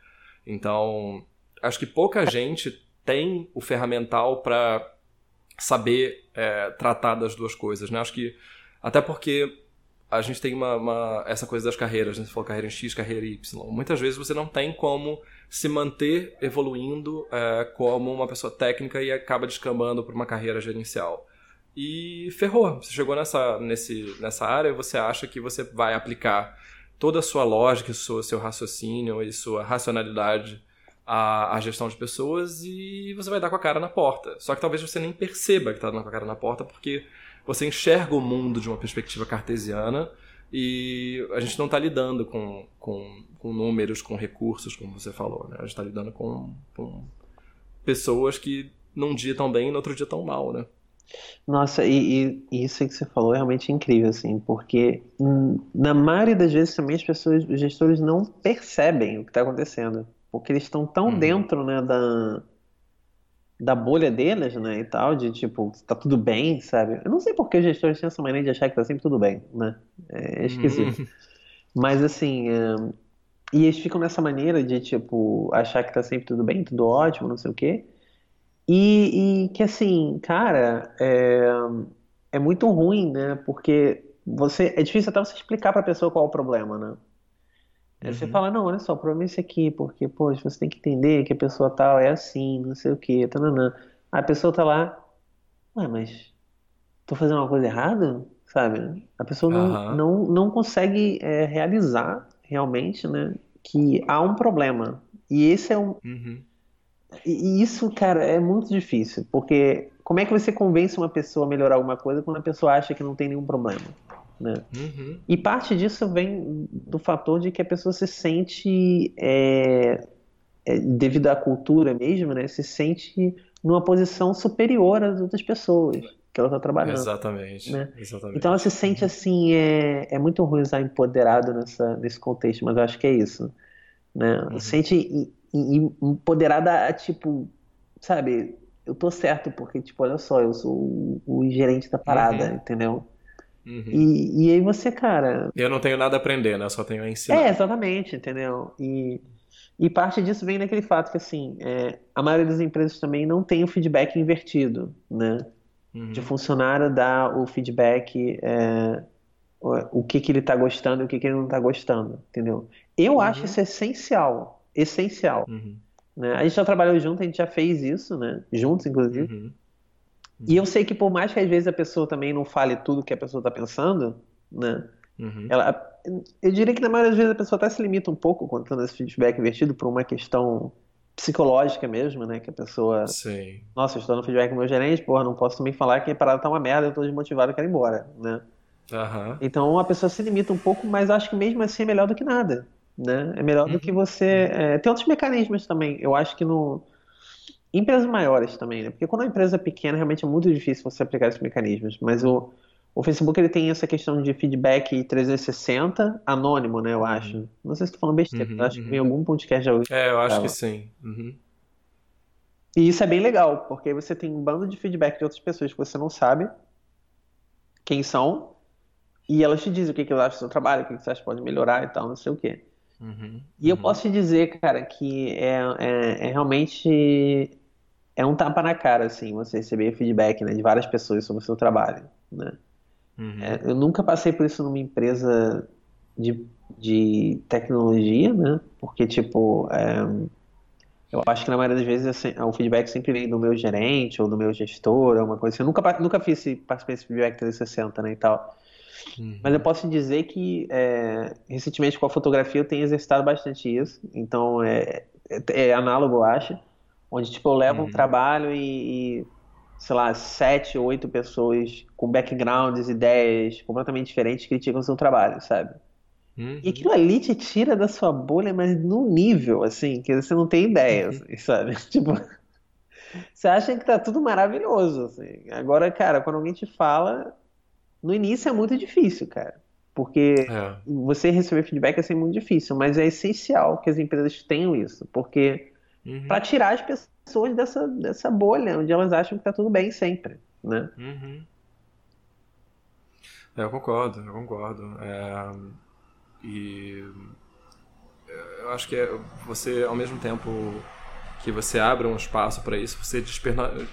Então, acho que pouca gente tem o ferramental para saber é, tratar das duas coisas, né? Acho que até porque a gente tem uma, uma, essa coisa das carreiras, né? Você falou carreira em X, carreira em Y. Muitas vezes você não tem como se manter evoluindo é, como uma pessoa técnica e acaba descambando para uma carreira gerencial. E ferrou. Você chegou nessa, nesse, nessa área e você acha que você vai aplicar toda a sua lógica, seu, seu raciocínio e sua racionalidade a, a, gestão de pessoas e você vai dar com a cara na porta. Só que talvez você nem perceba que está dando com a cara na porta porque você enxerga o mundo de uma perspectiva cartesiana e a gente não está lidando com, com, com, números, com recursos, como você falou. Né? A gente está lidando com, com, pessoas que num dia tão bem e no outro dia tão mal, né? Nossa, e, e, isso que você falou é realmente incrível, assim, porque na maioria das vezes também as pessoas, os gestores não percebem o que está acontecendo. Porque eles estão tão uhum. dentro, né, da, da bolha deles, né, e tal, de tipo, tá tudo bem, sabe? Eu não sei porque os gestores têm essa maneira de achar que tá sempre tudo bem, né? É esquisito. Uhum. Mas assim, é... e eles ficam nessa maneira de, tipo, achar que tá sempre tudo bem, tudo ótimo, não sei o quê. E, e que assim, cara, é, é muito ruim, né? Porque você é difícil até você explicar para a pessoa qual é o problema, né? Aí você uhum. fala, não, olha só, o problema é esse aqui, porque, poxa, você tem que entender que a pessoa tal é assim, não sei o que, tananã. A pessoa tá lá, ué, mas tô fazendo uma coisa errada? Sabe? A pessoa não, uhum. não, não consegue é, realizar realmente, né, que há um problema. E esse é um... Uhum. E isso, cara, é muito difícil, porque como é que você convence uma pessoa a melhorar alguma coisa quando a pessoa acha que não tem nenhum problema? Né? Uhum. E parte disso vem do fator de que a pessoa se sente, é, é, devido à cultura mesmo, né, se sente numa posição superior às outras pessoas que ela está trabalhando. Exatamente, né? exatamente. Então ela se sente assim, é, é muito ruim usar empoderado nessa, nesse contexto, mas eu acho que é isso. Né? Uhum. Sente empoderada a tipo, sabe, eu tô certo porque, tipo, olha só, eu sou o, o gerente da parada, uhum. entendeu? Uhum. E, e aí você, cara. Eu não tenho nada a aprender, né? Eu só tenho a ensinar. É, exatamente, entendeu? E, e parte disso vem daquele fato que, assim, é, a maioria das empresas também não tem o feedback invertido, né? Uhum. De funcionário dar o feedback, é, o, que, que ele tá gostando e o que, que ele não tá gostando, entendeu? Eu uhum. acho isso essencial, essencial. Uhum. Né? A gente já trabalhou junto, a gente já fez isso, né? Juntos, inclusive. Uhum. E eu sei que por mais que às vezes a pessoa também não fale tudo que a pessoa está pensando, né? Uhum. Ela, eu diria que na maioria das vezes a pessoa até se limita um pouco quando está nesse feedback invertido por uma questão psicológica mesmo, né? Que a pessoa. Sim. Nossa, eu estou no feedback com meu gerente, porra, não posso também falar que a parada tá uma merda, eu estou desmotivado, eu quero ir embora, né? Uhum. Então a pessoa se limita um pouco, mas acho que mesmo assim é melhor do que nada, né? É melhor uhum. do que você. É... tem outros mecanismos também. Eu acho que no empresas maiores também, né? Porque quando a empresa é pequena, realmente é muito difícil você aplicar esses mecanismos. Mas o, o Facebook ele tem essa questão de feedback 360 anônimo, né? Eu acho. Uhum. Não sei se estou falando besteira, uhum, acho uhum. que em algum podcast já ouvi. É, eu acho que sim. Uhum. E isso é bem legal, porque você tem um bando de feedback de outras pessoas que você não sabe quem são, e elas te dizem o que, que elas acham do seu trabalho, o que, que você acha que pode melhorar e tal, não sei o quê. Uhum, e eu posso te dizer, cara, que é, é, é realmente é um tapa na cara, assim, você receber feedback né, de várias pessoas sobre o seu trabalho, né? Uhum. É, eu nunca passei por isso numa empresa de, de tecnologia, né? Porque, tipo, é, eu acho que na maioria das vezes assim, o feedback sempre vem do meu gerente ou do meu gestor, alguma coisa assim. Eu nunca, nunca fiz esse, participei desse feedback 360, né, e tal. Uhum. Mas eu posso dizer que, é, recentemente com a fotografia eu tenho exercitado bastante isso. Então, é, é, é análogo, eu acho onde tipo eu levo uhum. um trabalho e, e, sei lá, sete, oito pessoas com backgrounds, ideias completamente diferentes criticam o seu trabalho, sabe? Uhum. E aquilo ali te tira da sua bolha, mas num nível, assim, que você não tem ideia, uhum. assim, sabe? Tipo, você acha que tá tudo maravilhoso, assim. Agora, cara, quando alguém te fala, no início é muito difícil, cara. Porque é. você receber feedback é sempre muito difícil, mas é essencial que as empresas tenham isso, porque uhum. para tirar as pessoas dessa, dessa bolha, onde elas acham que tá tudo bem sempre, né? Uhum. É, eu concordo, eu concordo. É, e eu acho que é, você, ao mesmo tempo que você abre um espaço para isso, você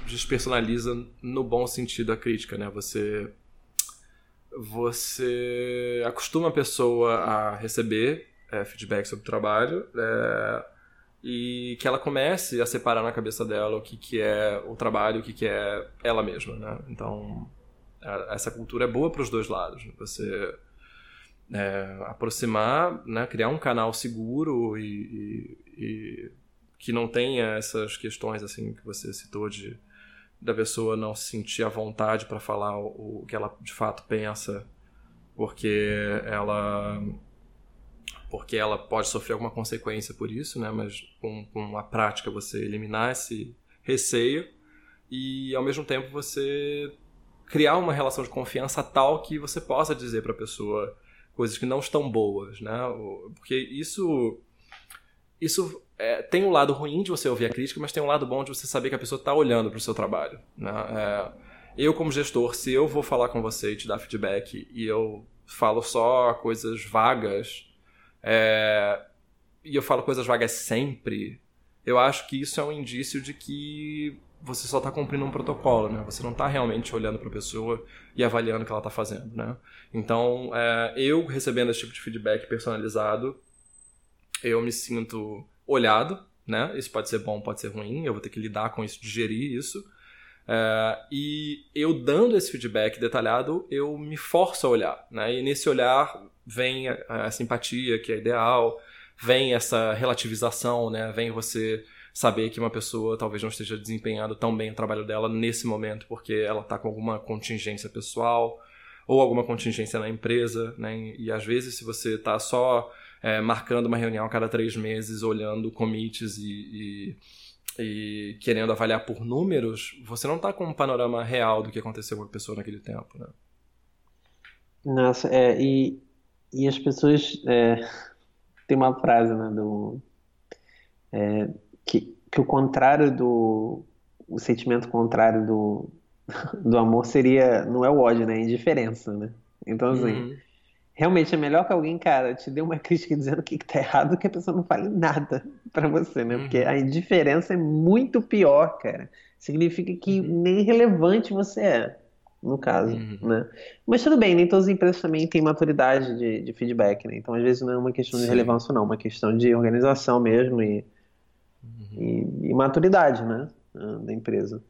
despersonaliza no bom sentido a crítica, né? Você você acostuma a pessoa a receber é, feedback sobre o trabalho, é, e que ela comece a separar na cabeça dela o que, que é o trabalho, o que, que é ela mesma, né? Então, essa cultura é boa para os dois lados. Né? Você é, aproximar, né? criar um canal seguro e, e, e, que não tenha essas questões assim que você citou de da pessoa não se sentir à vontade para falar o, o que ela de fato pensa, porque ela porque ela pode sofrer alguma consequência por isso, né? Mas com, com a prática você eliminar esse receio e ao mesmo tempo você criar uma relação de confiança tal que você possa dizer para a pessoa coisas que não estão boas, né? Porque isso isso é, tem um lado ruim de você ouvir a crítica, mas tem um lado bom de você saber que a pessoa está olhando para o seu trabalho, né? É, eu como gestor, se eu vou falar com você e te dar feedback e eu falo só coisas vagas é, e eu falo coisas vagas sempre, eu acho que isso é um indício de que você só está cumprindo um protocolo, né? Você não está realmente olhando para a pessoa e avaliando o que ela está fazendo, né? Então, é, eu recebendo esse tipo de feedback personalizado, eu me sinto olhado, né? Isso pode ser bom, pode ser ruim, eu vou ter que lidar com isso, digerir isso. É, e eu dando esse feedback detalhado, eu me forço a olhar, né? E nesse olhar vem a, a, simpatia, que é ideal, vem essa relativização, né? Vem você saber que uma pessoa talvez não esteja desempenhando tão bem o trabalho dela nesse momento porque ela está com alguma contingência pessoal ou alguma contingência na empresa, né? E às vezes se você está só é, marcando uma reunião a cada três meses, olhando commits e, e, e querendo avaliar por números, você não está com um panorama real do que aconteceu com a pessoa naquele tempo, né? Nossa, é, e e as pessoas. É, tem uma frase, né, do. É, que, que o contrário do. O sentimento contrário do, do amor seria. Não é o ódio, né? É indiferença, né? Então, assim. Uhum. Realmente é melhor que alguém, cara, te dê uma crítica dizendo o que, que tá errado que a pessoa não fale nada para você, né? Porque uhum. a indiferença é muito pior, cara. Significa que uhum. nem relevante você é. no caso, uhum. né? Mas tudo bem, nem todas as empresas também têm maturidade de, de feedback, né? Então, às vezes, não é uma questão de Sim. relevância, não, é uma questão de organização mesmo e, uhum. e, e, maturidade, né? Da empresa.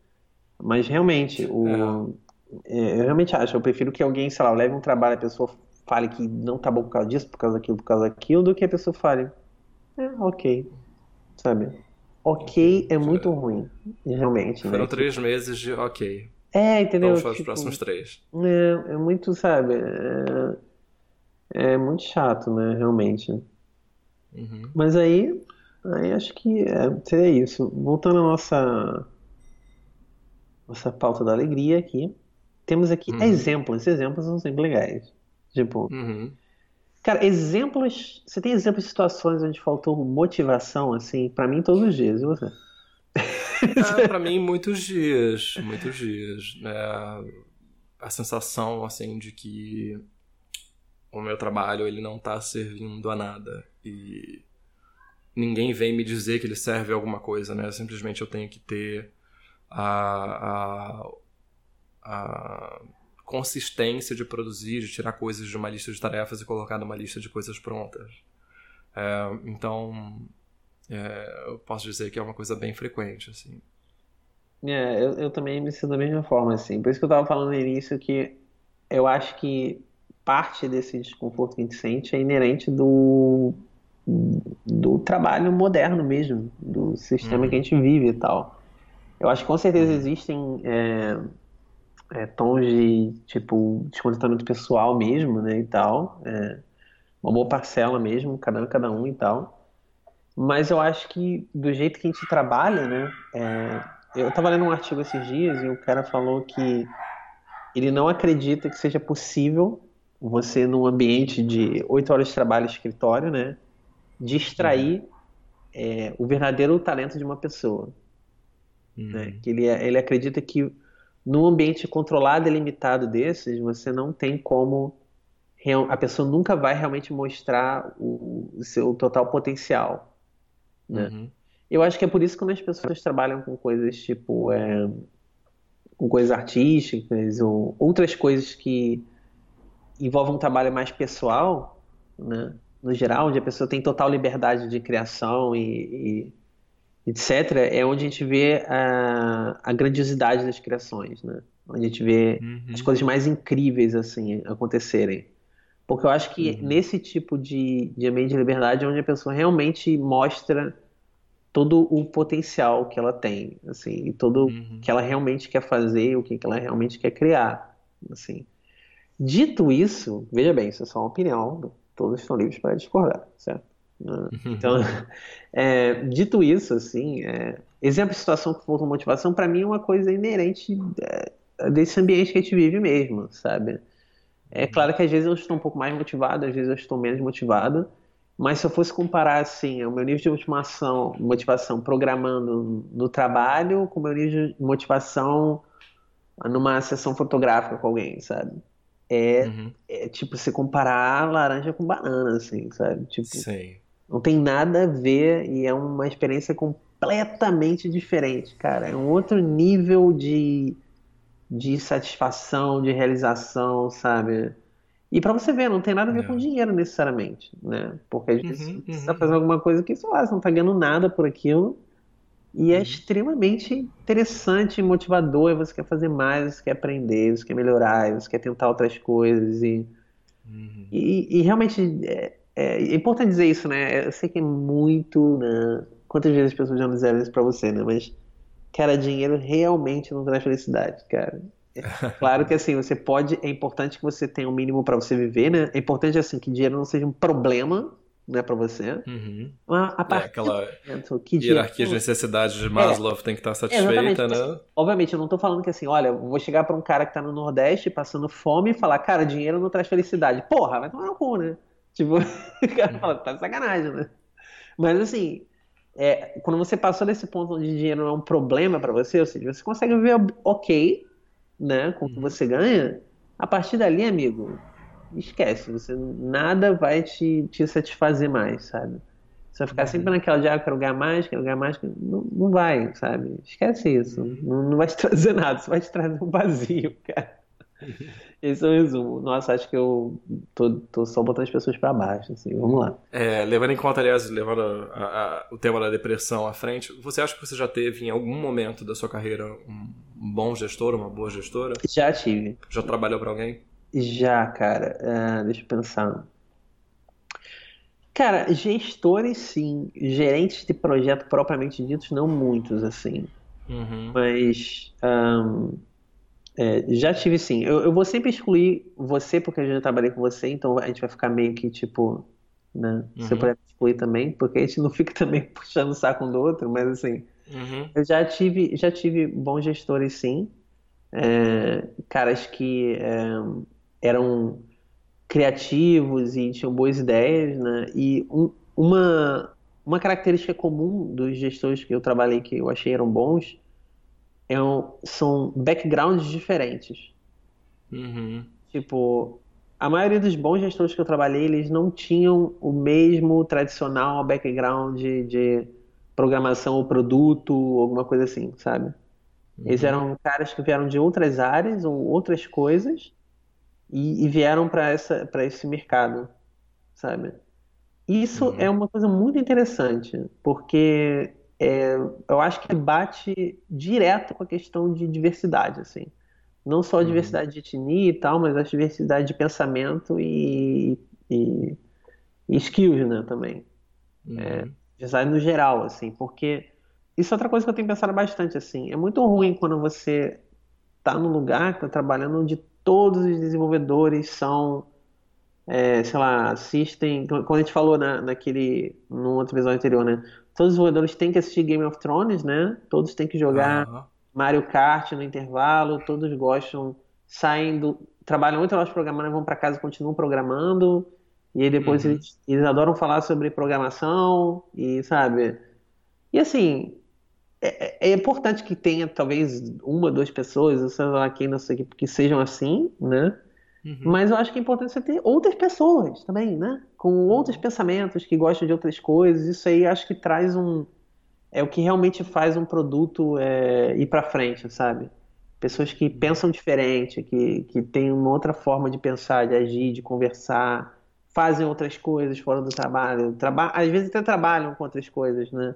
Mas, realmente, o, é. É, eu realmente acho, eu prefiro que alguém, sei lá, leve um trabalho, a pessoa fale que não tá bom por causa disso, por causa daquilo, por causa daquilo, do que a pessoa fale, é, ok, sabe? Ok é muito ruim, realmente. Foram né? três meses de ok. É, entendeu? Vamos para tipo, os próximos três. É, é muito, sabe? É, é muito chato, né? Realmente. Uhum. Mas aí, aí acho que é, seria isso. Voltando à nossa, nossa pauta da alegria aqui. Temos aqui uhum. exemplos. Exemplos são sempre legais. Tipo, uhum. cara, exemplos. Você tem exemplos de situações onde faltou motivação, assim, para mim todos os dias, e você? É, para mim, muitos dias. Muitos dias. Né? A sensação, assim, de que o meu trabalho ele não tá servindo a nada. E ninguém vem me dizer que ele serve a alguma coisa, né? Simplesmente eu tenho que ter a, a, a consistência de produzir, de tirar coisas de uma lista de tarefas e colocar numa lista de coisas prontas. É, então, é, eu posso dizer que é uma coisa bem frequente, assim. É, eu, eu também me sinto da mesma forma, assim. Por isso que eu estava falando no início que eu acho que parte desse desconforto que a gente sente é inerente do, do trabalho moderno mesmo, do sistema uhum. que a gente vive e tal. Eu acho que com certeza uhum. existem é, é, tons de, tipo, descontentamento pessoal mesmo, né, e tal. É, uma boa parcela mesmo, cada um, cada um e tal. Mas eu acho que do jeito que a gente trabalha, né? É, eu estava lendo um artigo esses dias e o cara falou que ele não acredita que seja possível você, num ambiente de oito horas de trabalho escritório, né? Distrair uhum. é, o verdadeiro talento de uma pessoa. Uhum. Né? Que ele, ele acredita que num ambiente controlado e limitado desses, você não tem como a pessoa nunca vai realmente mostrar o, o seu total potencial. Né? Uhum. Eu acho que é por isso que quando as pessoas trabalham com coisas tipo é, com coisas artísticas ou outras coisas que envolvem um trabalho mais pessoal, né? no geral, onde a pessoa tem total liberdade de criação e, e etc., é onde a gente vê a, a grandiosidade das criações, né? onde a gente vê uhum. as coisas mais incríveis assim acontecerem. Porque eu acho que uhum. nesse tipo de, de ambiente de liberdade é onde a pessoa realmente mostra todo o potencial que ela tem, assim, e todo uhum. o que ela realmente quer fazer, o que ela realmente quer criar, assim. Dito isso, veja bem, isso é só uma opinião, todos estão livres para discordar, certo? Uhum. Então, é, dito isso, assim, é, exemplo de situação que falta motivação, para mim é uma coisa inerente é, desse ambiente que a gente vive mesmo, sabe? É claro que às vezes eu estou um pouco mais motivado, às vezes eu estou menos motivado, mas se eu fosse comparar assim, o meu nível de motivação, motivação programando no trabalho com o meu nível de motivação numa sessão fotográfica com alguém, sabe? É, uhum. é tipo você comparar laranja com banana, assim, sabe? Tipo, Sim. Não tem nada a ver e é uma experiência completamente diferente, cara. É um outro nível de de satisfação, de realização, sabe? E para você ver, não tem nada a ver é. com dinheiro necessariamente, né? Porque às vezes uhum, você está uhum. fazendo alguma coisa que, sei lá, você não está ganhando nada por aquilo. E é uhum. extremamente interessante, motivador, você quer fazer mais, você quer aprender, você quer melhorar, você quer tentar outras coisas. E, uhum. e, e, realmente é, é, importante dizer isso, né? Eu sei que é muito, né? Quantas vezes as pessoas já não disseram isso pra você, né? Mas Cara, dinheiro realmente não traz felicidade, cara. É claro que assim, você pode. É importante que você tenha um mínimo para você viver, né? É importante assim que dinheiro não seja um problema, né, para você. Uhum. Mas a partir é aquela que hierarquia dinheiro... de necessidades de Maslow é, tem que estar satisfeita, né? Assim, obviamente, eu não tô falando que assim, olha, eu vou chegar para um cara que tá no Nordeste passando fome e falar, cara, dinheiro não traz felicidade. Porra, vai tomar no cu, né? Tipo, o cara fala, tá de sacanagem, né? Mas assim, é, quando você passou desse ponto onde dinheiro não é um problema para você, ou seja, você consegue viver ok, né, com o que uhum. você ganha, a partir dali, amigo, esquece, você nada vai te, te satisfazer mais, sabe? Você vai ficar uhum. sempre naquela de, ah, quero ganhar mais, quero ganhar mais, não, não vai, sabe? Esquece isso, uhum. não, não vai te trazer nada, só vai te trazer um vazio, cara. Esse é o resumo. Nossa, acho que eu tô, tô só botando as pessoas para baixo, assim, vamos lá. É, levando em conta, aliás, levando a, a, o tema da depressão à frente, você acha que você já teve em algum momento da sua carreira um bom gestor, uma boa gestora? Já tive. Já trabalhou para alguém? Já, cara. Uh, deixa eu pensar. Cara, gestores sim, gerentes de projeto propriamente ditos, não muitos, assim. Uhum. Mas um, é, já tive sim. Eu, eu, vou sempre excluir você, porque eu já trabalhei com você, então a gente vai ficar meio que tipo. Né? Uhum. Você pode excluir também, porque a gente não fica também puxando o saco um do outro, mas assim. Uhum. Eu já tive, já tive bons gestores sim. É, caras que é, eram criativos e tinham boas ideias, né? E um, uma, uma característica comum dos gestores que eu trabalhei que eu achei eram bons é um, são backgrounds diferentes. Uhum. Tipo, a maioria dos bons gestores que eu trabalhei, eles não tinham o mesmo tradicional background de, de programação ou produto, alguma coisa assim, sabe? Uhum. Eles eram caras que vieram de outras áreas ou outras coisas e, e vieram para esse mercado, sabe? Isso uhum. é uma coisa muito interessante, porque é, eu acho que bate direto com a questão de diversidade, assim. Não só a uhum. diversidade de etnia e tal, mas a diversidade de pensamento e, e, e skills, né, também. Uhum. É, design no geral, assim, porque isso é outra coisa que eu tenho pensado bastante, assim. É muito ruim quando você tá num lugar que tá trabalhando onde todos os desenvolvedores são, é, sei lá, assistem. Como a gente falou na, naquele, no outro episódio anterior, né? Todos os desenvolvedores têm que assistir Game of Thrones, né? Todos têm que jogar uhum. Mario Kart no intervalo, todos gostam, saem do. trabalham oito horas programando, vão para casa e continuam programando. E aí depois uhum. eles, eles adoram falar sobre programação e, sabe? E assim, é, é, importante que tenha talvez uma, duas pessoas, sei lá quem nessa equipe que sejam assim, né? Uhum. Mas eu acho que é importante você ter outras pessoas também, né? Com outros pensamentos que gostam de outras coisas. Isso aí acho que traz um. É o que realmente faz um produto é, ir para frente, sabe? Pessoas que pensam diferente, que, que têm uma outra forma de pensar, de agir, de conversar, fazem outras coisas fora do trabalho. Traba às vezes até trabalham com outras coisas, né?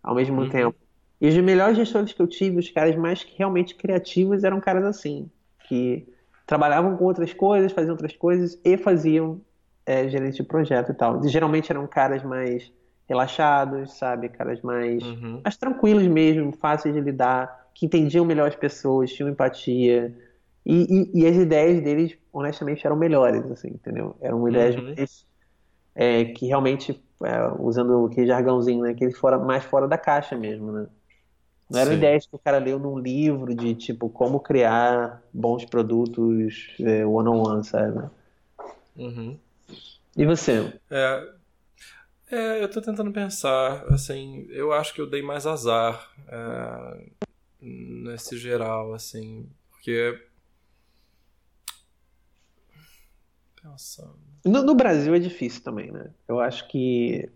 Ao mesmo uhum. tempo. E os melhores gestores que eu tive, os caras mais realmente criativos, eram caras assim, que trabalhavam com outras coisas, faziam outras coisas e faziam é, gerente de projeto e tal. E, geralmente eram caras mais relaxados, sabe? Caras mais, uhum. mais tranquilos mesmo, fáceis de lidar, que entendiam melhor as pessoas, tinham empatia. E, e, e as ideias deles, honestamente, eram melhores, assim, entendeu? Eram ideias uhum. mais, é, que realmente, é, usando aquele jargãozinho, né? Que eles foram mais fora da caixa mesmo, né? Não eram Sim. ideias que o cara leu num livro de tipo como criar bons produtos é, one on one, sabe? Uhum. E você? É, é, eu tô tentando pensar, assim, eu acho que eu dei mais azar é, nesse geral, assim, porque. Pensando. No, no Brasil é difícil também, né? Eu acho que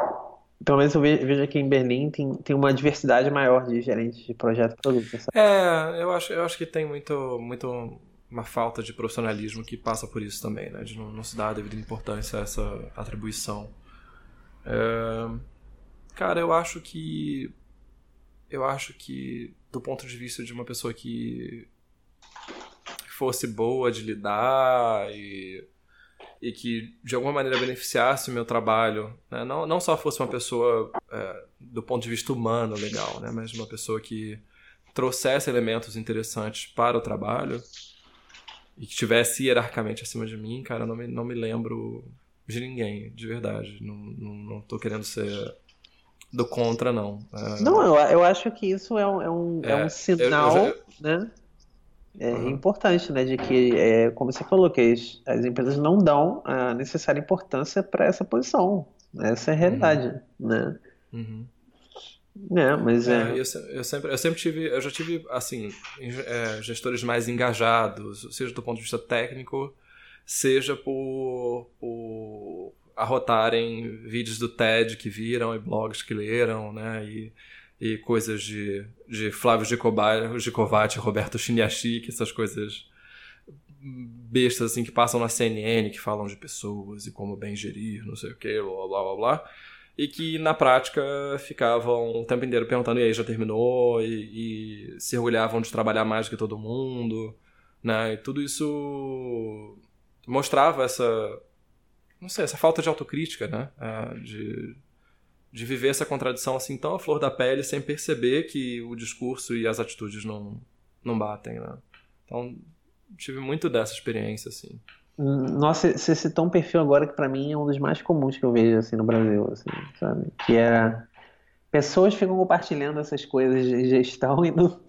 pelo menos eu vejo aqui em Berlim tem, tem uma diversidade maior de gerentes de projeto e produto. É, eu acho, eu acho que tem muito, muito uma falta de profissionalismo que passa por isso também, né? De não, não se dar a devida importância a essa atribuição. É, cara, eu acho que eu acho que do ponto de vista de uma pessoa que fosse boa de lidar e e que de alguma maneira beneficiasse o meu trabalho, né? não, não só fosse uma pessoa é, do ponto de vista humano legal, né? mas uma pessoa que trouxesse elementos interessantes para o trabalho e que estivesse hierarquicamente acima de mim, cara, não me, não me lembro de ninguém, de verdade. Não, não, não tô querendo ser do contra, não. É... Não, eu, eu acho que isso é um, é um, é, é um sinal, eu, eu já... né? É uhum. importante, né? De que, é, como você falou, que as, as empresas não dão a necessária importância para essa posição. Essa é a realidade, uhum. né? Uhum. É, mas é. é eu, eu, sempre, eu sempre tive, eu já tive, assim, é, gestores mais engajados, seja do ponto de vista técnico, seja por, por arrotarem vídeos do TED que viram e blogs que leram, né? E, e coisas de, de Flávio Gicovati, Roberto Chiniachik, essas coisas bestas assim que passam na CNN, que falam de pessoas e como bem gerir, não sei o que, blá blá blá blá. E que na prática ficavam o tempo inteiro perguntando: e aí, já terminou? E, e se orgulhavam de trabalhar mais do que todo mundo, né? E tudo isso mostrava essa. Não sei, essa falta de autocrítica, né? É, de, de viver essa contradição assim tão à flor da pele sem perceber que o discurso e as atitudes não, não batem, né? Então, tive muito dessa experiência, assim. Nossa, você citou um perfil agora que para mim é um dos mais comuns que eu vejo assim no Brasil, assim, sabe? Que é pessoas ficam compartilhando essas coisas de gestão e não,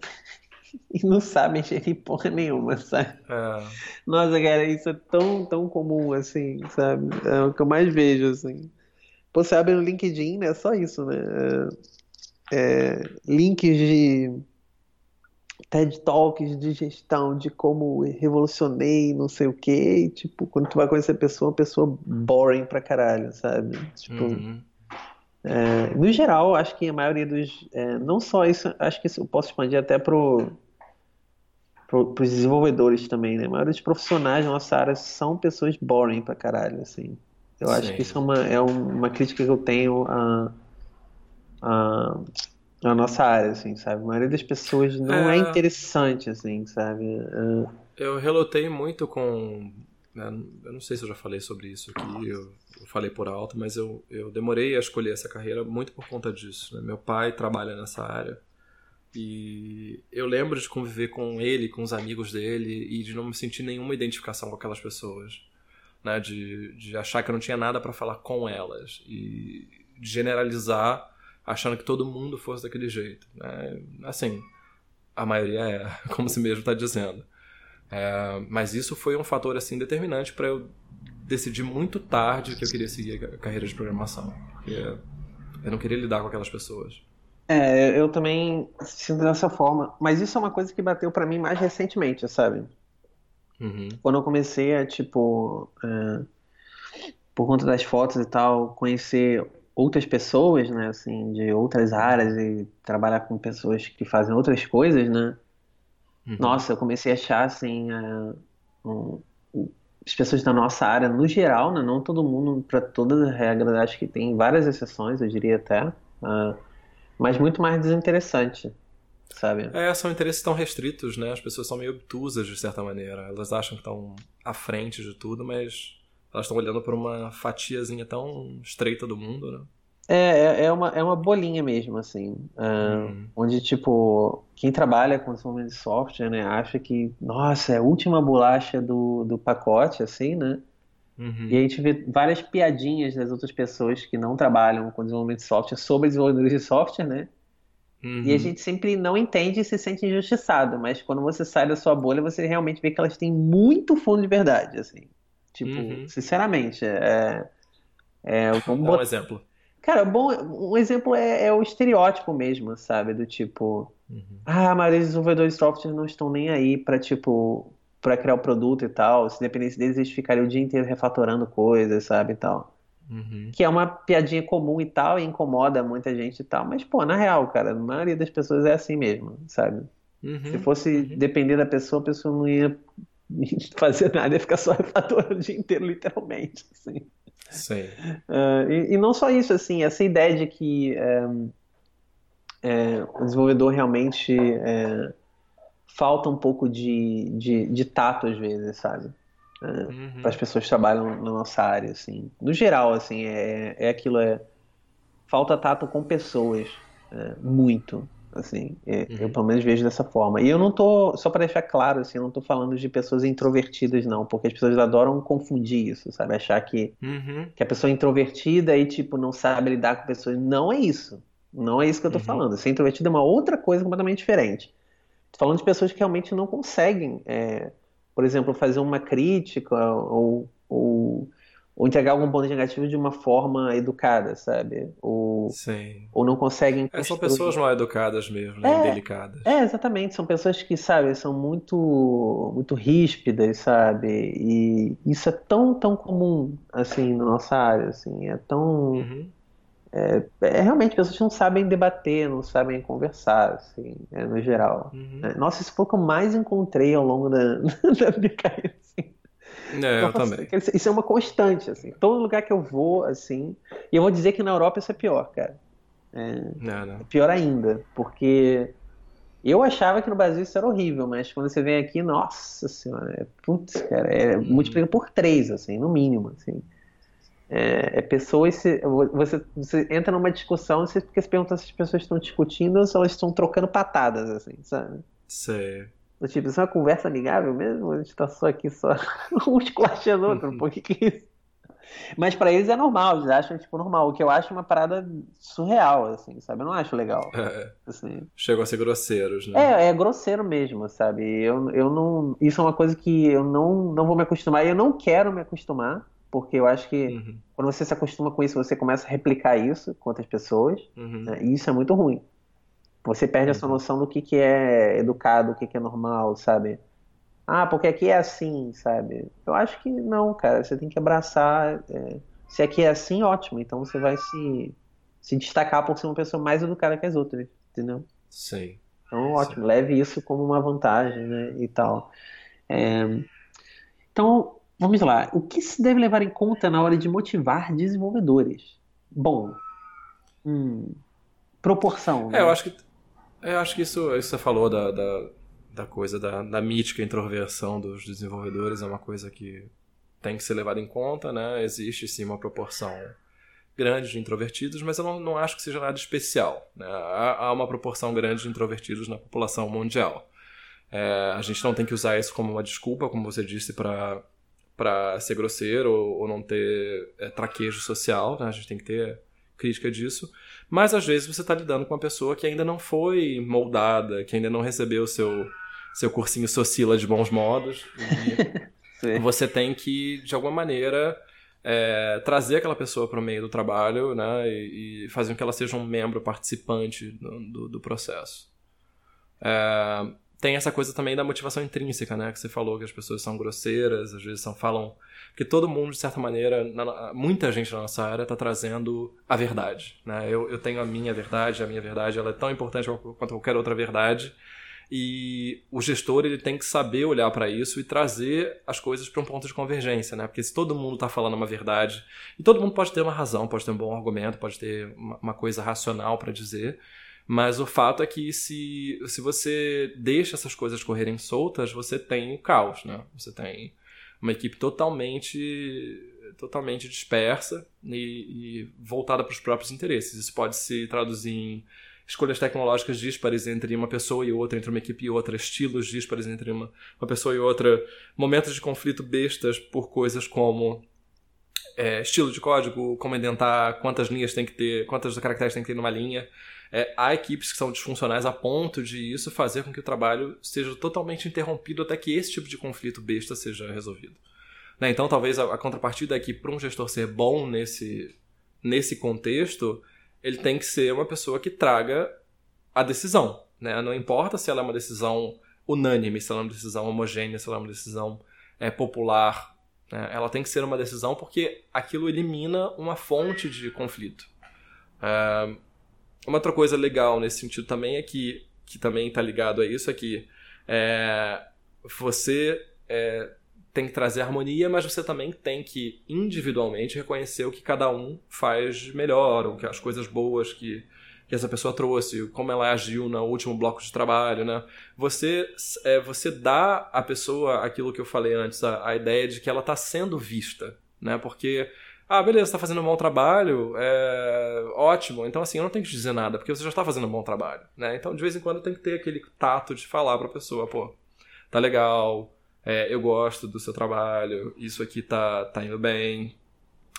e não sabem gerir porra nenhuma, sabe? É. Nossa, cara, isso é tão, tão comum, assim, sabe? É o que eu mais vejo, assim. Você abre no LinkedIn, né? É só isso, né? É, é, links de TED Talks de gestão, de como revolucionei, não sei o quê. E, tipo, quando tu vai conhecer a pessoa, uma pessoa boring pra caralho, sabe? Tipo. Uhum. É, no geral, acho que a maioria dos. É, não só isso, acho que isso eu posso expandir até pro, pros desenvolvedores também, né? A maioria dos profissionais da nossa área são pessoas boring pra caralho, assim. Eu Sim. acho que isso é uma, é uma crítica que eu tenho a, a na nossa área, assim, sabe? A maioria das pessoas não é, é interessante, assim, sabe? É... Eu relutei muito com. Né, eu não sei se eu já falei sobre isso aqui, eu, eu, falei por alto, mas eu, eu demorei a escolher essa carreira muito por conta disso. Né? Meu pai trabalha nessa área. E eu lembro de conviver com ele, com os amigos dele, e de não me sentir nenhuma identificação com aquelas pessoas. Né? De, de achar que eu não tinha nada para falar com elas. E de generalizar achando que todo mundo fosse daquele jeito. Né? Assim, a maioria é, como você mesmo está dizendo. É, mas isso foi um fator assim determinante para eu decidir muito tarde que eu queria seguir a carreira de programação. Porque eu não queria lidar com aquelas pessoas. É, eu também sinto dessa forma. Mas isso é uma coisa que bateu para mim mais recentemente, sabe? Uhum. Quando eu comecei a, tipo, é, por conta das fotos e tal, conhecer outras pessoas, né, assim, de outras áreas e trabalhar com pessoas que fazem outras coisas, né? Uhum. Nossa, eu comecei a achar assim, uh, um, as pessoas da nossa área no geral, né, não todo mundo para todas as regras, acho que tem várias exceções, eu diria até, uh, mas muito mais desinteressante, sabe? É, são interesses tão restritos, né? As pessoas são meio obtusas de certa maneira. Elas acham que estão à frente de tudo, mas elas estão olhando para uma fatiazinha tão estreita do mundo, né? É, é, é uma, é uma bolinha mesmo, assim. Uh, hum. Onde, tipo, quem trabalha com desenvolvimento de software, né, acha que, nossa, é a última bolacha do, do pacote, assim, né? Uhum. E a gente vê várias piadinhas das outras pessoas que não trabalham com desenvolvimento de software sobre desenvolvedores de software, né? Uhum. E a gente sempre não entende e se sente injustiçado, mas quando você sai da sua bolha, você realmente vê que elas têm muito fundo de verdade, assim. Tipo, uhum. sinceramente, é. é vamos Dá um exemplo. Cara, bom, um exemplo é, é, o estereótipo mesmo, sabe? Do tipo, uhum. ah, maioria dos desenvolvedores de software não estão nem aí para tipo, para criar o produto e tal. Se dependesse deles, eles ficariam o dia inteiro refatorando coisas, sabe? E tal. Uhum. Que é uma piadinha comum e tal, e incomoda muita gente e tal. Mas, pô, na real, cara, a maioria das pessoas é assim mesmo, sabe? Uhum. Se fosse uhum. depender da pessoa, a pessoa não ia fazer nada, ia ficar só refatorando o dia inteiro, literalmente. Assim. Sim. Uh, e, e, não só isso, assim, essa ideia de que é, o desenvolvedor realmente é, falta um pouco de, de, de, tato às vezes, sabe? Uhum. Para as pessoas que trabalham na nossa área, assim. No geral, assim, é, é aquilo, é falta tato com pessoas, muito. Assim, é, uhum. eu pelo menos vejo dessa forma. E eu não tô, só para deixar claro, assim, eu não tô falando de pessoas introvertidas, não, porque as pessoas adoram confundir isso, sabe? Achar que, uhum. que a pessoa é introvertida e, tipo, não sabe lidar com pessoas. Não é isso. Não é isso que eu tô uhum. falando. Ser introvertido é uma outra coisa completamente diferente. Tô falando de pessoas que realmente não conseguem, é, por exemplo, fazer uma crítica ou, ou ou entregar algum ponto negativo de uma forma educada, sabe? Ou, Sim. ou não conseguem. É, são pessoas mal educadas mesmo, né? É, Delicadas. É, exatamente. São pessoas que, sabe, são muito, muito ríspidas, sabe? E isso é tão, tão comum, assim, na nossa área, assim. É tão. Uhum. É, é, realmente pessoas que não sabem debater, não sabem conversar, assim, é, no geral. Uhum. É, nossa, isso foi o que eu mais encontrei ao longo da, da minha carreira É, eu também. Isso é uma constante, assim. Todo lugar que eu vou, assim. E eu vou dizer que na Europa isso é pior, cara. É, não, não. é pior ainda, porque eu achava que no Brasil isso era horrível, mas quando você vem aqui, nossa senhora, é, putz, cara, é, uhum. multiplica por três, assim, no mínimo, assim. É, é pessoas, se, você, você entra numa discussão e você fica se perguntando se as pessoas estão discutindo ou se elas estão trocando patadas, assim, sabe? Sei. Tipo, isso é uma conversa amigável mesmo? A gente tá só aqui, só um esculachando outro, por que que é isso? Mas para eles é normal, eles acham, tipo, normal. O que eu acho uma parada surreal, assim, sabe? Eu não acho legal. É. Assim. Chegam a ser grosseiros, né? É, é grosseiro mesmo, sabe? Eu, eu não. Isso é uma coisa que eu não, não vou me acostumar eu não quero me acostumar, porque eu acho que uhum. quando você se acostuma com isso, você começa a replicar isso com outras pessoas, uhum. né? e isso é muito ruim. Você perde uhum. essa noção do que, que é educado, o que, que é normal, sabe? ah, porque aqui é assim, sabe? Eu acho que não, cara. Você tem que abraçar. É, se aqui é assim, ótimo. Então você vai se, se destacar por ser uma pessoa mais educada que as outras, entendeu? Sim. Então, ótimo. Sim. Leve isso como uma vantagem, né? E tal. É, então, vamos lá. O que se deve levar em conta na hora de motivar desenvolvedores? Bom, hum, proporção. Né? É, eu acho que eu acho que isso, isso você falou da, da da coisa da, da mítica introversão dos desenvolvedores é uma coisa que tem que ser levada em conta, né? Existe sim uma proporção grande de introvertidos, mas eu não, não acho que seja nada especial. Né? Há, há, uma proporção grande de introvertidos na população mundial. É, a gente não tem que usar isso como uma desculpa, como você disse, para para ser grosseiro ou, ou não ter é, traquejo social, né? a gente tem que ter crítica disso. Mas às vezes você está lidando com uma pessoa que ainda não foi moldada, que ainda não recebeu o seu seu cursinho Socila de bons modos. E você tem que, de alguma maneira, é, trazer aquela pessoa para o meio do trabalho né, e, e, fazer com que ela seja um membro participante do, do, do processo. É, tem essa coisa também da motivação intrínseca, né? Que você falou que as pessoas são grosseiras, às vezes são, falam. que todo mundo, de certa maneira, na, muita gente na nossa área está trazendo a verdade. Né? Eu, eu tenho a minha verdade, a minha verdade ela é tão importante quanto qualquer outra verdade. E o gestor ele tem que saber olhar para isso e trazer as coisas para um ponto de convergência, né? Porque se todo mundo está falando uma verdade, e todo mundo pode ter uma razão, pode ter um bom argumento, pode ter uma, uma coisa racional para dizer, mas o fato é que se, se você deixa essas coisas correrem soltas, você tem o caos, né? Você tem uma equipe totalmente totalmente dispersa e, e voltada para os próprios interesses. Isso pode se traduzir em escolhas tecnológicas díspares entre uma pessoa e outra, entre uma equipe e outra, estilos díspares entre uma, uma pessoa e outra, momentos de conflito bestas por coisas como é, estilo de código, como indentar, quantas linhas tem que ter, quantas caracteres tem que ter numa linha. É, há equipes que são disfuncionais a ponto de isso fazer com que o trabalho seja totalmente interrompido até que esse tipo de conflito besta seja resolvido. Né? Então, talvez a, a contrapartida é que, para um gestor ser bom nesse, nesse contexto, ele tem que ser uma pessoa que traga a decisão. Né? Não importa se ela é uma decisão unânime, se ela é uma decisão homogênea, se ela é uma decisão é, popular. Né? Ela tem que ser uma decisão porque aquilo elimina uma fonte de conflito. É, uma outra coisa legal nesse sentido também é que, que também está ligado a isso, é que é, você é, tem que trazer harmonia, mas você também tem que individualmente reconhecer o que cada um faz melhor, o que as coisas boas que, que essa pessoa trouxe, como ela agiu no último bloco de trabalho, né? Você é, você dá à pessoa aquilo que eu falei antes, a, a ideia de que ela está sendo vista, né? Porque ah, beleza, está fazendo um bom trabalho, é ótimo. Então, assim, eu não tenho que dizer nada, porque você já está fazendo um bom trabalho, né? Então, de vez em quando, tem que ter aquele tato de falar para a pessoa, pô, tá legal, é, eu gosto do seu trabalho, isso aqui tá, tá indo bem.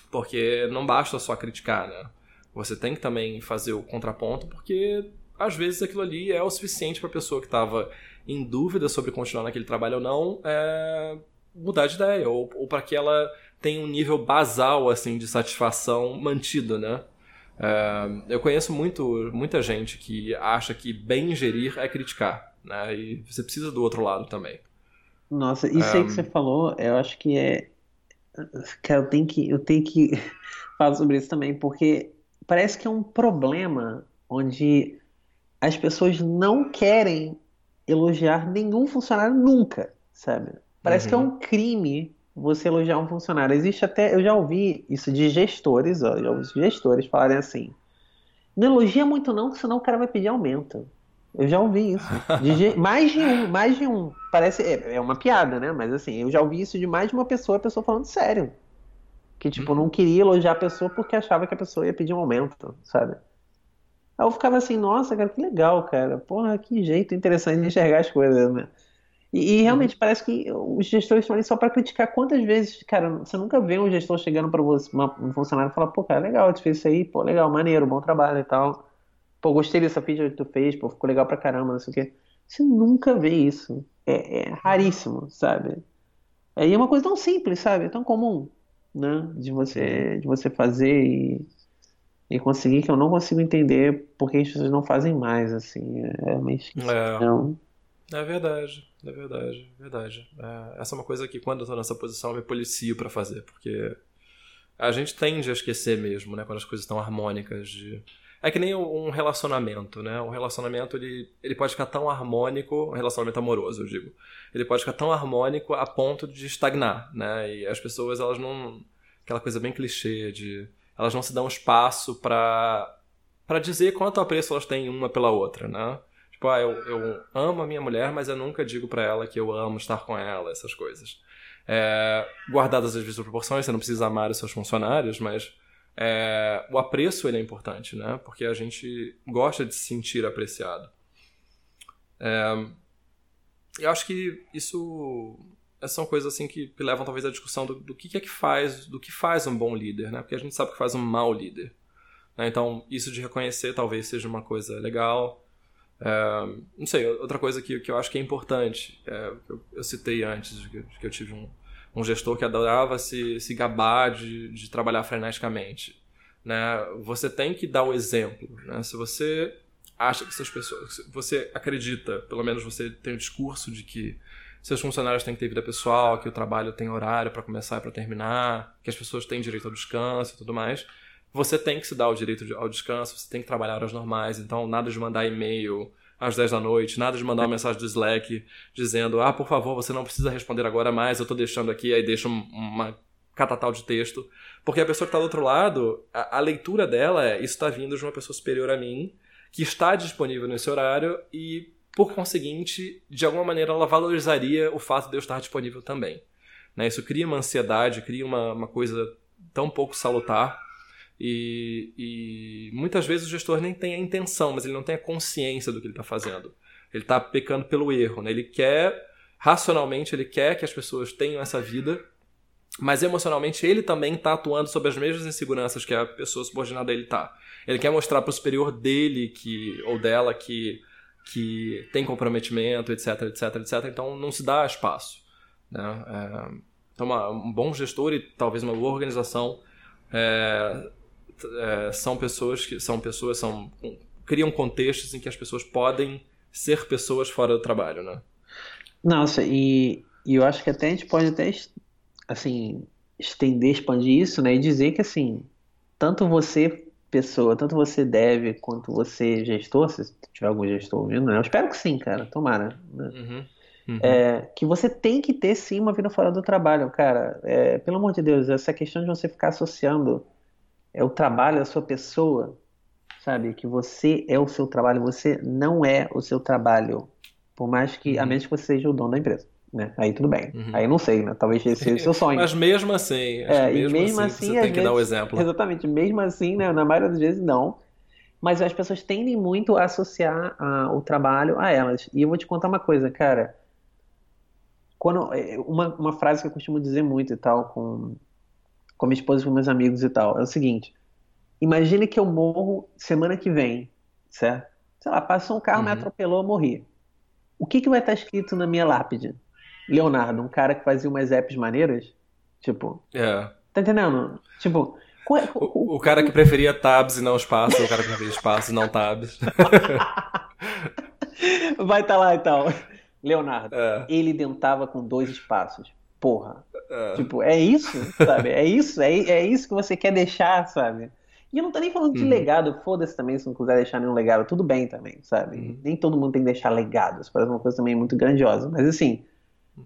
Porque não basta só criticar, né? Você tem que também fazer o contraponto, porque às vezes aquilo ali é o suficiente para a pessoa que estava em dúvida sobre continuar naquele trabalho ou não é, mudar de ideia, ou, ou para que ela tenha um nível basal assim de satisfação mantido, né? É, eu conheço muito, muita gente que acha que bem gerir é criticar, né? E você precisa do outro lado também. Nossa, isso aí que você falou, eu acho que é. Cara, eu tenho que, eu tenho que falar sobre isso também, porque parece que é um problema onde as pessoas não querem elogiar nenhum funcionário nunca, sabe? Parece uhum. que é um uhum. crime você elogiar um funcionário. Existe até, eu já ouvi isso de gestores, ó, já ouvi gestores falarem assim: não elogia muito não, senão o cara vai pedir aumento. Eu já ouvi isso. De, mais de um, mais de um. Parece, é, é, uma piada, né? Mas assim, eu já ouvi isso de mais de uma pessoa, a pessoa falando sério. Que, tipo, não queria elogiar a pessoa porque achava que a pessoa ia pedir um aumento, sabe? Aí eu ficava assim, nossa, cara, que legal, cara. Porra, que jeito interessante de enxergar as coisas, né? E, e realmente uhum. parece que os gestores estão ali só para criticar. Quantas vezes, cara, você nunca vê um gestor chegando para um funcionário e falar, pô, cara, legal, tu fez isso aí, pô, legal, maneiro, bom trabalho e tal. Pô, gostei dessa feature que tu fez, pô, ficou legal pra caramba, não sei o quê. Você nunca vê isso. É, é raríssimo, sabe? Aí é uma coisa tão simples, sabe? É tão comum, né? De você, de você fazer e, e conseguir que eu não consigo entender por que as pessoas não fazem mais, assim. É esquisito. É. Não. É verdade, é verdade, é verdade. É, essa é uma coisa que quando eu tô nessa posição eu me policio para fazer, porque a gente tende a esquecer mesmo, né? Quando as coisas estão harmônicas de é que nem um relacionamento, né? Um relacionamento ele, ele pode ficar tão harmônico, um relacionamento amoroso, eu digo. Ele pode ficar tão harmônico a ponto de estagnar, né? E as pessoas, elas não. Aquela coisa bem clichê de. Elas não se dão espaço para para dizer quanto apreço elas têm uma pela outra, né? Tipo, ah, eu, eu amo a minha mulher, mas eu nunca digo para ela que eu amo estar com ela, essas coisas. É, guardadas as devidas proporções, você não precisa amar os seus funcionários, mas é, o apreço ele é importante, né? Porque a gente gosta de se sentir apreciado. É, eu acho que isso são coisas assim que levam talvez à discussão do, do que é que faz, do que faz um bom líder, né? Porque a gente sabe que faz um mau líder. Né? Então isso de reconhecer talvez seja uma coisa legal. Não sei, outra coisa que, que eu acho que é importante, é, eu, eu, citei antes de que, de que eu tive um, um gestor que adorava se, se gabar de, de trabalhar freneticamente. Né? Você tem que dar o exemplo. Né? Se você acha que essas pessoas. Você acredita, pelo menos você tem o discurso de que seus funcionários têm que ter vida pessoal, que o trabalho tem horário para começar e para terminar, que as pessoas têm direito ao descanso e tudo mais. Você tem que se dar o direito ao descanso, você tem que trabalhar horas normais, então nada de mandar e-mail às 10 da noite, nada de mandar uma mensagem do Slack dizendo, ah, por favor, você não precisa responder agora mais, eu estou deixando aqui, aí deixa uma catatal de texto. Porque a pessoa que está do outro lado, a, a leitura dela é, isso está vindo de uma pessoa superior a mim, que está disponível nesse horário e, por conseguinte, de alguma maneira ela valorizaria o fato de eu estar disponível também. Né? Isso cria uma ansiedade, cria uma, uma coisa tão pouco salutar e, e, muitas vezes o gestor nem tem a intenção, mas ele não tem a consciência do que ele está fazendo. Ele está pecando pelo erro. Né? Ele quer, racionalmente, ele quer que as pessoas tenham essa vida, mas emocionalmente ele também está atuando sobre as mesmas inseguranças que a pessoa subordinada dele está. Ele quer mostrar para o superior dele que ou dela que, que tem comprometimento, etc, etc, etc. Então não se dá espaço. Né? É, então, uma, um bom gestor e talvez uma boa organização é, é, são pessoas que são pessoas são criam contextos em que as pessoas podem ser pessoas fora do trabalho, né? Nossa, e, e eu acho que até a gente pode até assim estender, expandir isso, né? E dizer que assim, tanto você pessoa, tanto você deve quanto você gestor, se tiver algum gestor ouvindo, né? Eu espero que sim, cara, tomara. Né? Uhum. Uhum. É, que você tem que ter sim uma vida fora do trabalho, cara. É, pelo amor de Deus, essa questão de você ficar associando é o trabalho da sua pessoa, sabe? Que você é o seu trabalho, você não é o seu trabalho. Por mais que, uhum. a menos que você seja o dono da empresa. Né? Aí tudo bem. Uhum. Aí não sei, né? Talvez esse seja o seu sonho. Mas mesmo assim, é, mesmo, mesmo assim, assim, você tem que vezes, dar o exemplo. Exatamente, mesmo assim, né? Na maioria das vezes não. Mas as pessoas tendem muito a associar a, o trabalho a elas. E eu vou te contar uma coisa, cara. Quando, é, uma, uma frase que eu costumo dizer muito e tal, com, com minha esposa e com meus amigos e tal. É o seguinte: imagine que eu morro semana que vem, certo? Sei lá, passou um carro, uhum. me atropelou, eu morri. O que, que vai estar escrito na minha lápide? Leonardo, um cara que fazia umas apps maneiras? Tipo. É. Tá entendendo? Tipo. É, o, o, cara que preferia tabs e não espaço, o cara que preferia espaço e não tabs. vai estar tá lá então. Leonardo, é. ele dentava com dois espaços porra. É. Tipo, é isso, sabe? É isso, é, é isso que você quer deixar, sabe? E eu não tô nem falando de uhum. legado, foda-se também se não quiser deixar nenhum legado, tudo bem também, sabe? Uhum. Nem todo mundo tem que deixar legados, parece uma coisa também muito grandiosa. Mas assim,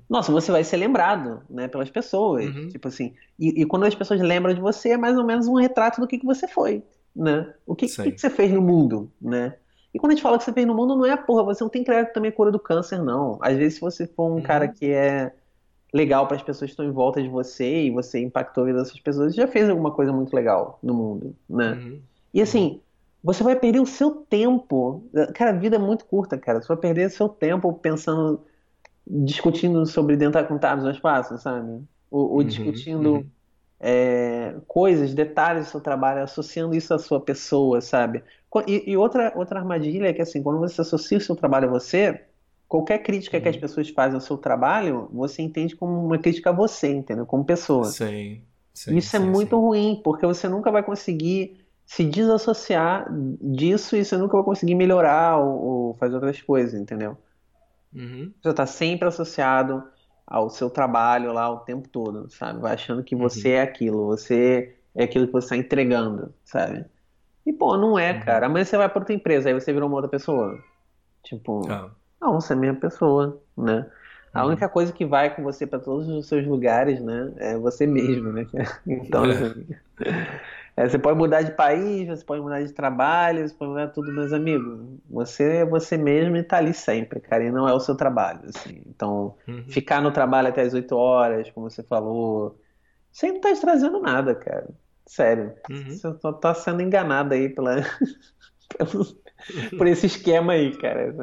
nossa, você vai ser lembrado, né, pelas pessoas. Uhum. Tipo assim, e, e quando as pessoas lembram de você, é mais ou menos um retrato do que, que você foi, né? O que, que, que você fez no mundo, né? E quando a gente fala que você fez no mundo, não é, porra, você não tem criar também a cura do câncer, não. Às vezes, se você for um Uhum. cara que é legal para as pessoas que estão em volta de você e você impactou a vida dessas pessoas, já fez alguma coisa muito legal no mundo, né? Uhum. E assim, você vai perder o seu tempo. Cara, a vida é muito curta, cara. Você vai perder o seu tempo pensando, discutindo sobre dentar com tabs no espaço, sabe? Ou, ou Uhum, discutindo uhum. é, coisas, detalhes do seu trabalho, associando isso à sua pessoa, sabe? E, e outra, outra armadilha é que, assim, quando você associa o seu trabalho a você, qualquer crítica que as Uhum. pessoas fazem ao seu trabalho, você entende como uma crítica a você, entendeu? Como pessoa. Sim, sim, Isso é sim, muito sim. ruim, porque você nunca vai conseguir se desassociar disso e você nunca vai conseguir melhorar ou, ou fazer outras coisas, entendeu? Uhum. Você está sempre associado ao seu trabalho lá o tempo todo, sabe? Vai achando que você Uhum. é aquilo, você é aquilo que você está entregando, sabe? E, pô, não é, Uhum. cara. Amanhã você vai para outra empresa, aí você virou uma outra pessoa. Tipo, Ah, não, você é a mesma pessoa, né? A uhum. única coisa que vai com você para todos os seus lugares, né, é você mesmo, né? Então, É. assim, é, você pode mudar de país, você pode mudar de trabalho, você pode mudar tudo, meus amigos. Você é você mesmo e tá ali sempre, cara, e não é o seu trabalho, assim. Então, Uhum. ficar no trabalho até as 8 horas, como você falou, aí não tá te trazendo nada, cara. Sério. Uhum. Você só tá sendo enganado aí pela, por esse esquema aí, cara.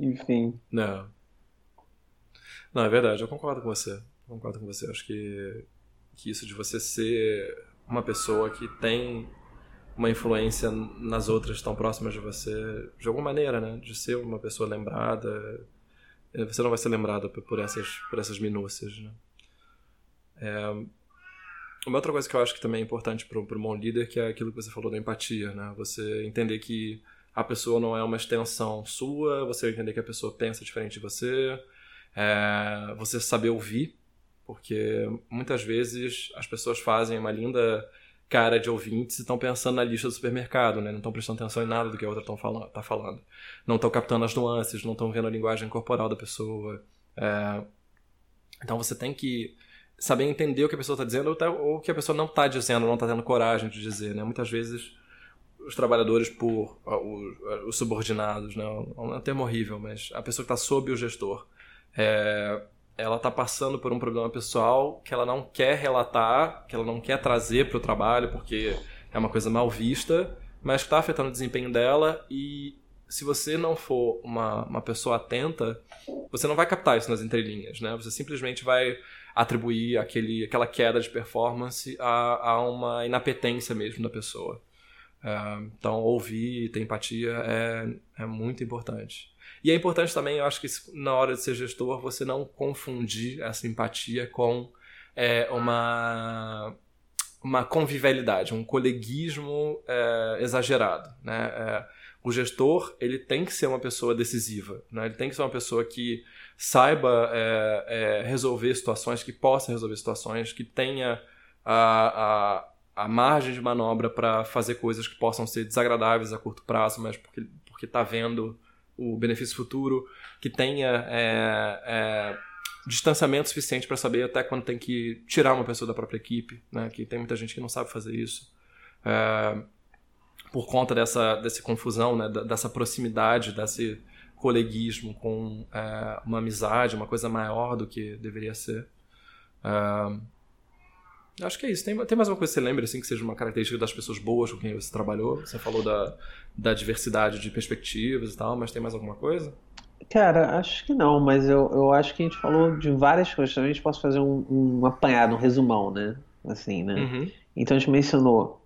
Enfim. Não. Não, é verdade, eu concordo com você. Concordo com você. Acho que, que isso de você ser uma pessoa que tem uma influência nas outras tão próximas de você, de alguma maneira, né? De ser uma pessoa lembrada. eh, Você não vai ser lembrado por por essas, por essas minúcias, né? É, uma outra coisa que eu acho que também é importante para um bom líder que é aquilo que você falou da empatia, né? Você entender que a pessoa não é uma extensão sua, você entender que a pessoa pensa diferente de você, é, você saber ouvir, porque muitas vezes as pessoas fazem uma linda cara de ouvintes e estão pensando na lista do supermercado, né? Não estão prestando atenção em nada do que a outra tão fala- tá falando. Não estão captando as nuances, não estão vendo a linguagem corporal da pessoa. É, então você tem que saber entender o que a pessoa está dizendo ou, tá- ou o que a pessoa não está dizendo, não está tendo coragem de dizer, né? Muitas vezes os trabalhadores por os subordinados, né? É um termo horrível, mas a pessoa que está sob o gestor, é, ela está passando por um problema pessoal que ela não quer relatar, que ela não quer trazer para o trabalho porque é uma coisa mal vista, mas que está afetando o desempenho dela e se você não for uma, uma pessoa atenta, você não vai captar isso nas entrelinhas, né? Você simplesmente vai atribuir aquele, aquela queda de performance a, a uma inapetência mesmo da pessoa. É, então, ouvir, ter empatia é, é muito importante. E é importante também, eu acho que na hora de ser gestor, você não confundir essa empatia com é, uma, uma convivialidade, um coleguismo é, exagerado. Né? É, o gestor ele tem que ser uma pessoa decisiva, né? ele tem que ser uma pessoa que saiba é, é, resolver situações, que possa resolver situações, que tenha a, a, a margem de manobra para fazer coisas que possam ser desagradáveis a curto prazo, mas porque porque está vendo o benefício futuro, que tenha é, é, distanciamento suficiente para saber até quando tem que tirar uma pessoa da própria equipe, né? que tem muita gente que não sabe fazer isso. É, por conta dessa, dessa confusão, né? dessa proximidade, desse coleguismo com é, uma amizade, uma coisa maior do que deveria ser. É, acho que é isso. Tem, tem mais uma coisa que você lembra assim, que seja uma característica das pessoas boas com quem você trabalhou? Você falou da, da diversidade de perspectivas e tal, mas tem mais alguma coisa? Cara, acho que não, mas eu, eu acho que a gente falou de várias coisas. Também a gente pode fazer um, um apanhado, um resumão, né? Assim, né? Uhum. Então a gente mencionou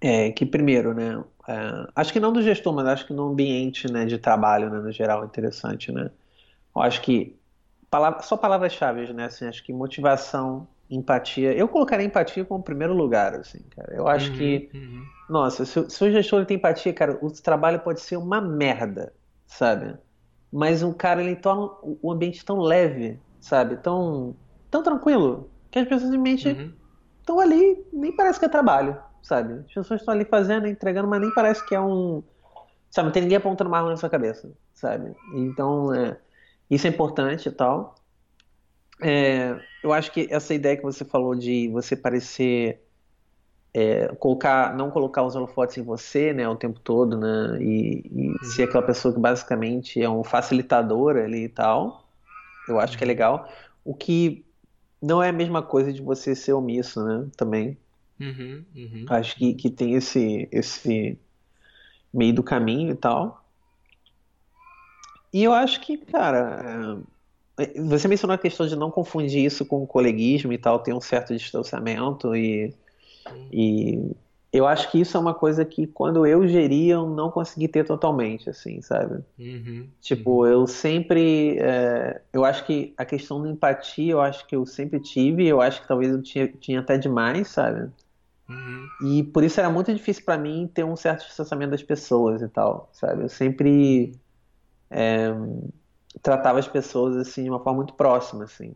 é, que primeiro, né? é, acho que não do gestor, mas acho que no ambiente, né, de trabalho, né, no geral, é interessante, né? Eu acho que palavra, só palavras-chave, né? Assim, acho que motivação, empatia. Eu colocaria empatia como primeiro lugar, assim, cara. Eu acho Uhum, que, uhum. nossa, se, o- se o gestor ele tem empatia, cara, o trabalho pode ser uma merda, sabe? Mas um cara ele torna o o ambiente tão leve, sabe? Tão, tão tranquilo que as pessoas simplesmente Uhum. estão ali, nem parece que é trabalho, sabe? As pessoas estão ali fazendo, entregando, mas nem parece que é um. Sabe, não tem ninguém apontando uma arma na sua cabeça, sabe? Então, é, Isso é importante e tal. É, eu acho que essa ideia que você falou de você parecer é, colocar, não colocar os holofotes em você, né, o tempo todo, né, e, e uhum. ser aquela pessoa que basicamente é um facilitador ali e tal, eu acho que é uhum. legal. O que não é a mesma coisa de você ser omisso, né, também. Uhum, uhum. Acho que, que tem esse, esse meio do caminho e tal. E eu acho que, cara, é, você mencionou a questão de não confundir isso com o coleguismo e tal, tem um certo distanciamento e e eu acho que isso é uma coisa que quando eu geria eu não consegui ter totalmente, assim, sabe? Uhum, tipo, uhum. eu sempre. É, eu acho que a questão da empatia, eu acho que eu sempre tive, eu acho que talvez eu tinha, tinha até demais, sabe? Uhum. E por isso era muito difícil para mim ter um certo distanciamento das pessoas e tal, sabe? Eu sempre é, tratava as pessoas assim de uma forma muito próxima, assim.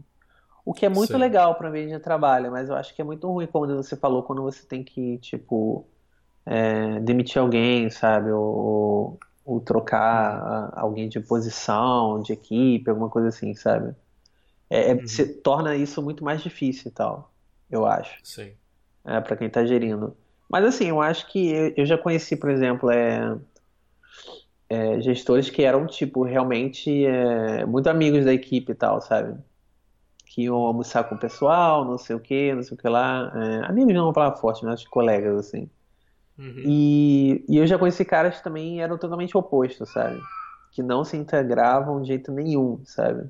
O que é muito Sim. legal para mim de trabalho, mas eu acho que é muito ruim, como você falou, quando você tem que, tipo, é, demitir alguém, sabe? Ou, ou trocar alguém de posição, de equipe, alguma coisa assim, sabe? É, é uhum. se, torna isso muito mais difícil e tal, eu acho. Sim. É, para quem tá gerindo. Mas assim, eu acho que eu, eu já conheci, por exemplo, é, é, gestores que eram, tipo, realmente é, muito amigos da equipe e tal, sabe? que iam almoçar com o pessoal, não sei o que, não sei o que lá. É, amigos não é uma palavra forte, mas colegas, assim. Uhum. E, e eu já conheci caras que também eram totalmente opostos, sabe? Que não se integravam de jeito nenhum, sabe?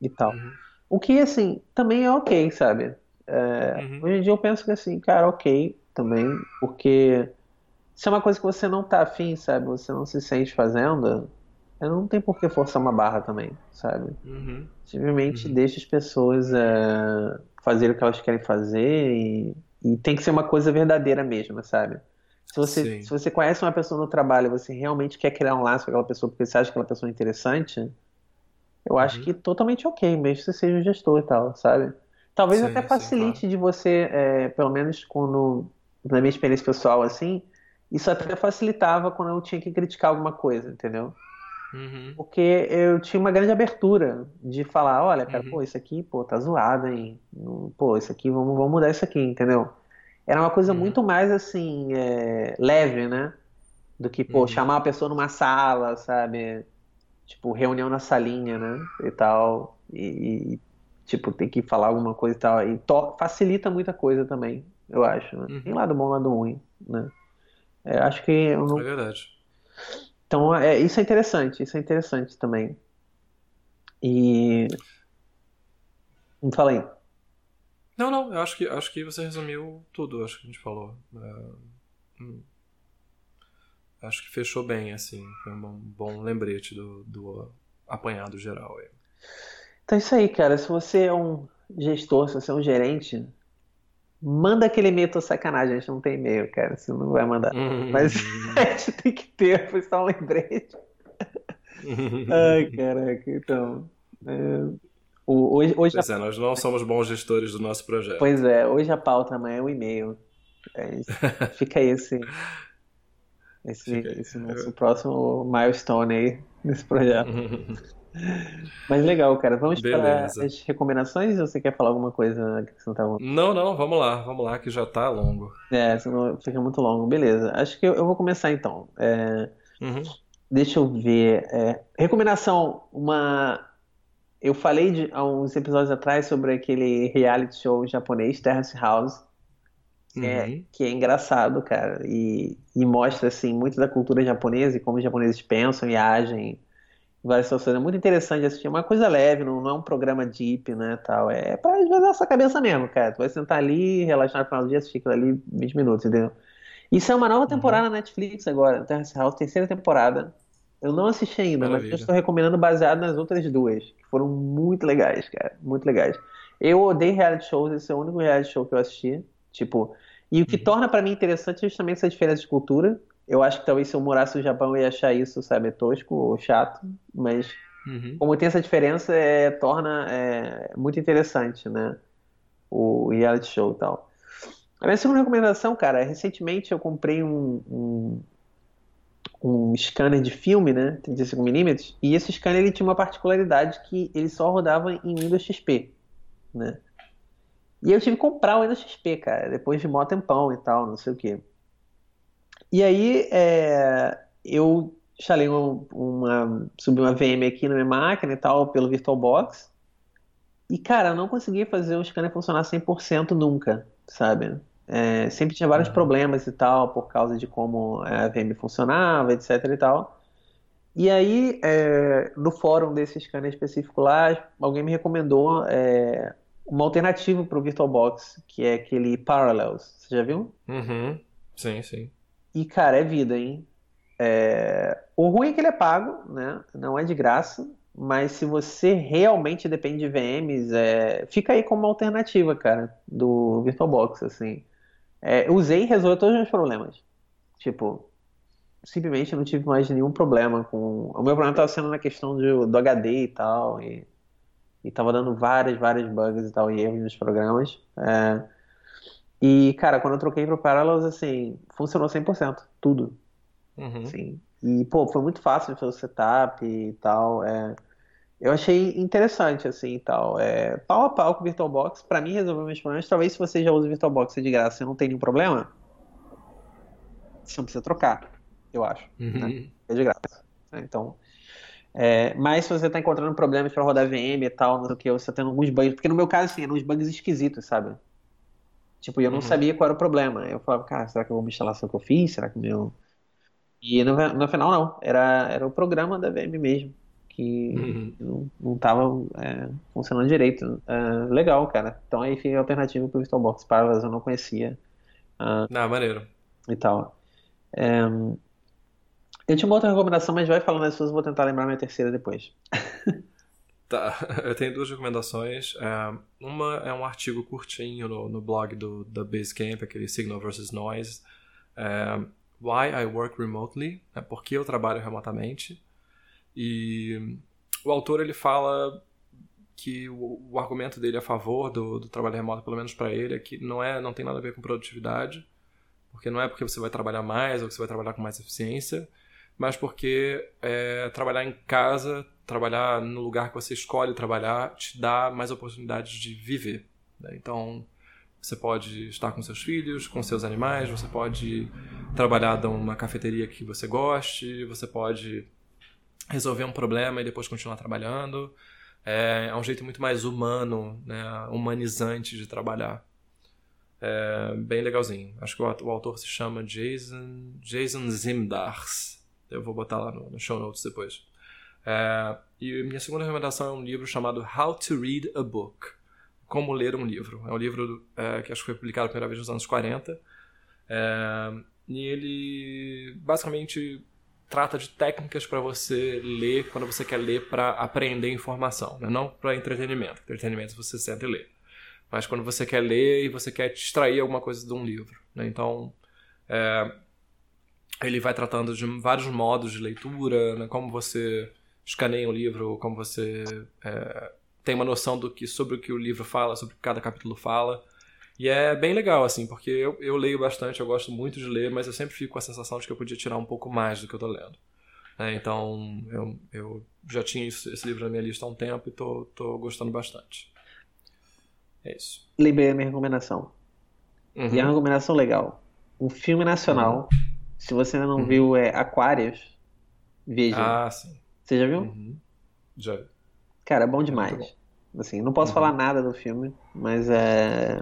E tal. Uhum. O que, assim, também é ok, sabe? É, uhum. Hoje em dia eu penso que, assim, cara, ok também, porque se é uma coisa que você não tá afim, sabe? Você não se sente fazendo, não tem por que forçar uma barra também, sabe? Uhum. Simplesmente uhum. deixa as pessoas é, fazerem o que elas querem fazer e, e, tem que ser uma coisa verdadeira mesmo, sabe? Se você, se você conhece uma pessoa no trabalho e você realmente quer criar um laço com aquela pessoa porque você acha que aquela pessoa é interessante, eu uhum. acho que totalmente ok, mesmo que você seja um gestor e tal, sabe? Talvez sim, até facilite sim, claro. de você, é, pelo menos quando, na minha experiência pessoal, assim, isso até facilitava quando eu tinha que criticar alguma coisa, entendeu? Uhum. Porque eu tinha uma grande abertura de falar, olha, cara, uhum. pô, isso aqui, pô, tá zoado, hein? Pô, isso aqui, vamos, vamos mudar isso aqui, entendeu? Era uma coisa uhum. muito mais, assim, é, leve, né? Do que, pô, uhum. chamar a pessoa numa sala, sabe? Tipo, reunião na salinha, né? E tal. E, e tipo, tem que falar alguma coisa e tal. E facilita muita coisa também, eu acho. Né? Tem uhum. lado bom, lado ruim, né? É, acho que não... É verdade. Então, é, isso é interessante, isso é interessante também. E. Fala aí. Não, não, eu acho que, acho que você resumiu tudo, acho que a gente falou. É, hum, acho que fechou bem, assim. Foi um bom, bom lembrete do, do apanhado geral aí. Então é isso aí, cara. Se você é um gestor, se você é um gerente, Manda aquele e-mail, tô sacanagem, a gente não tem e-mail, cara, você não vai mandar. Uhum. Mas a gente tem que ter, foi só um lembrete. Ai, caraca, então. É, hoje, hoje pois a... é, nós não somos bons gestores do nosso projeto. Pois é, hoje a pauta amanhã é o e-mail. É, fica aí esse, esse, fica aí. esse nosso próximo milestone aí nesse projeto. Mas legal, cara. Vamos Beleza. para as recomendações ou você quer falar alguma coisa que você não Não, não, vamos lá, vamos lá, que já tá longo. É, senão fica muito longo. Beleza. Acho que eu, eu vou começar então. É... Uhum. Deixa eu ver. É... Recomendação, uma. Eu falei de, há uns episódios atrás sobre aquele reality show japonês, Terrace House. Que, é, uhum. que é engraçado, cara, e, e mostra assim muito da cultura japonesa e como os japoneses pensam e agem várias situações. É muito interessante assistir. É uma coisa leve, não, não é um programa deep, né, tal. É pra esvaziar essa cabeça mesmo, cara. Tu vai sentar ali, relaxar no final do dia, assistir aquilo ali 20 minutos, entendeu? Isso é uma nova temporada uhum. na Netflix agora, Terrace House, terceira temporada. Eu não assisti ainda, Maravilha. mas eu estou recomendando baseado nas outras duas, que foram muito legais, cara. Muito legais. Eu odeio reality shows, esse é o único reality show que eu assisti. Tipo, e o que uhum. torna para mim interessante é justamente essa diferença de cultura. Eu acho que talvez se eu morasse no Japão eu ia achar isso, sabe, tosco ou chato, mas uhum. como tem essa diferença, é, torna é, muito interessante, né? O reality show e tal. A minha segunda recomendação, cara, recentemente eu comprei um, um, um scanner de filme, né, 35mm, e esse scanner ele tinha uma particularidade que ele só rodava em Windows XP, né? E eu tive que comprar o Windows XP, cara, depois de mó tempão e tal, não sei o quê. E aí é, eu instalei uma, uma, subi uma VM aqui na minha máquina e tal, pelo VirtualBox, e cara, eu não consegui fazer o scanner funcionar 100% nunca, sabe? É, sempre tinha vários uhum. problemas e tal, por causa de como a VM funcionava, etc e tal. E aí, é, no fórum desse scanner específico lá, alguém me recomendou é, uma alternativa para o VirtualBox, que é aquele Parallels. Você já viu? Uhum. Sim, sim. E, cara, é vida, hein? É... O ruim é que ele é pago, né? Não é de graça. Mas se você realmente depende de VMs, é... fica aí como uma alternativa, cara, do VirtualBox, assim. É, usei e resolveu todos os meus problemas. Tipo, simplesmente não tive mais nenhum problema com. O meu problema estava sendo na questão de, do HD e tal, e, e tava dando várias, várias bugs e tal, e erros nos programas. É... E, cara, quando eu troquei pro Parallels, assim, funcionou 100%, tudo. Uhum. Assim. E, pô, foi muito fácil de fazer o setup e tal. É... Eu achei interessante, assim, e tal. É, pau a pau com o VirtualBox, para mim resolveu meus problemas. Talvez se você já usa o VirtualBox de graça e não tem nenhum problema, você não precisa trocar, eu acho. Né? Uhum. Né? É de graça. Né? Então, é, mas se você está encontrando problemas para rodar VM e tal, não sei o que, você está tendo alguns bugs, porque no meu caso, assim, eram uns bugs esquisitos, sabe? Tipo, eu não uhum. sabia qual era o problema. Eu falava, cara, será que eu vou uma instalação que eu fiz? Será que o meu. E no, no final, não. Era, era o programa da VM mesmo que uhum. não, não tava é, funcionando direito. É, legal, cara. Então aí fica a alternativa pro VirtualBox Parallels, eu não conhecia. Uh, ah, maneiro. E tal. É, eu tinha uma outra recomendação, mas vai falando as suas, vou tentar lembrar minha terceira depois. Tá, eu tenho duas recomendações. É, uma é um artigo curtinho no, no blog do, da Basecamp, aquele Signal versus Noise. É, Why I Work Remotely, é por que eu trabalho remotamente. E o autor ele fala que o, o argumento dele a favor do, do trabalho remoto, pelo menos para ele, é que não, é, não tem nada a ver com produtividade, porque não é porque você vai trabalhar mais ou que você vai trabalhar com mais eficiência, mas porque é, trabalhar em casa, trabalhar no lugar que você escolhe trabalhar, te dá mais oportunidades de viver. Né? Então, você pode estar com seus filhos, com seus animais, você pode trabalhar numa cafeteria que você goste, você pode resolver um problema e depois continuar trabalhando. É, é um jeito muito mais humano, né, humanizante de trabalhar. É bem legalzinho. Acho que o, autor se chama Jason, Jason Zimdars. Eu vou botar lá no, no show notes depois. É, e minha segunda recomendação é um livro chamado How to Read a Book. Como ler um livro. É um livro é, que acho que foi publicado a primeira vez nos anos 40. É, e ele basicamente trata de técnicas para você ler quando você quer ler para aprender informação, né? não para entretenimento. Entretenimento você senta e lê. Mas quando você quer ler e você quer extrair alguma coisa de um livro. Né? Então, é, ele vai tratando de vários modos de leitura, né? como você escaneia um livro, como você é, tem uma noção do que sobre o que o livro fala, sobre o que cada capítulo fala. E é bem legal, assim, porque eu, eu leio bastante, eu gosto muito de ler, mas eu sempre fico com a sensação de que eu podia tirar um pouco mais do que eu tô lendo. É, então, eu, eu já tinha isso, esse livro na minha lista há um tempo e tô, tô gostando bastante. É isso. Lembrei a minha recomendação. Uhum. E é uma recomendação legal. Um filme nacional. Uhum. Se você ainda não uhum. viu, é Aquários. Veja. Ah, sim. Você já viu? Uhum. Já. Cara, é bom demais. É bom. Assim, não posso uhum. falar nada do filme, mas é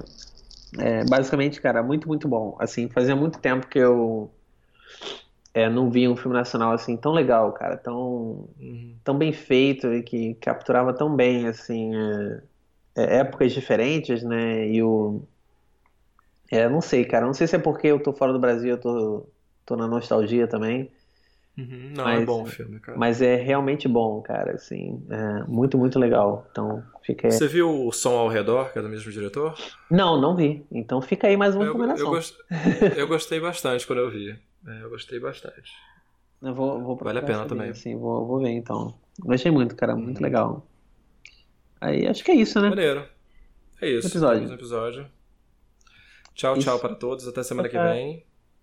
é, basicamente, cara, muito, muito bom. Assim, fazia muito tempo que eu é, não via um filme nacional assim tão legal, cara, tão, uhum. tão bem feito e que capturava tão bem, assim, é, é, épocas diferentes, né? E o. É, não sei, cara, não sei se é porque eu tô fora do Brasil, eu tô, tô na nostalgia também. Uhum. Não, é mas, é bom o filme, cara. Mas é realmente bom, cara, assim, é muito, muito legal. Então, fica aí. Você viu o Som ao Redor, que é do mesmo diretor? Não, não vi. Então fica aí mais uma eu, recomendação. Eu, gost... eu gostei bastante quando eu vi. É, eu gostei bastante. Eu vou, vou vale a pena também. Sim, vou, vou ver então. Gostei muito, cara, muito uhum. legal. Aí acho que é isso, né? Maneiro. É isso. episódio. episódio. Tchau, isso. tchau para todos. Até semana tchau, que vem.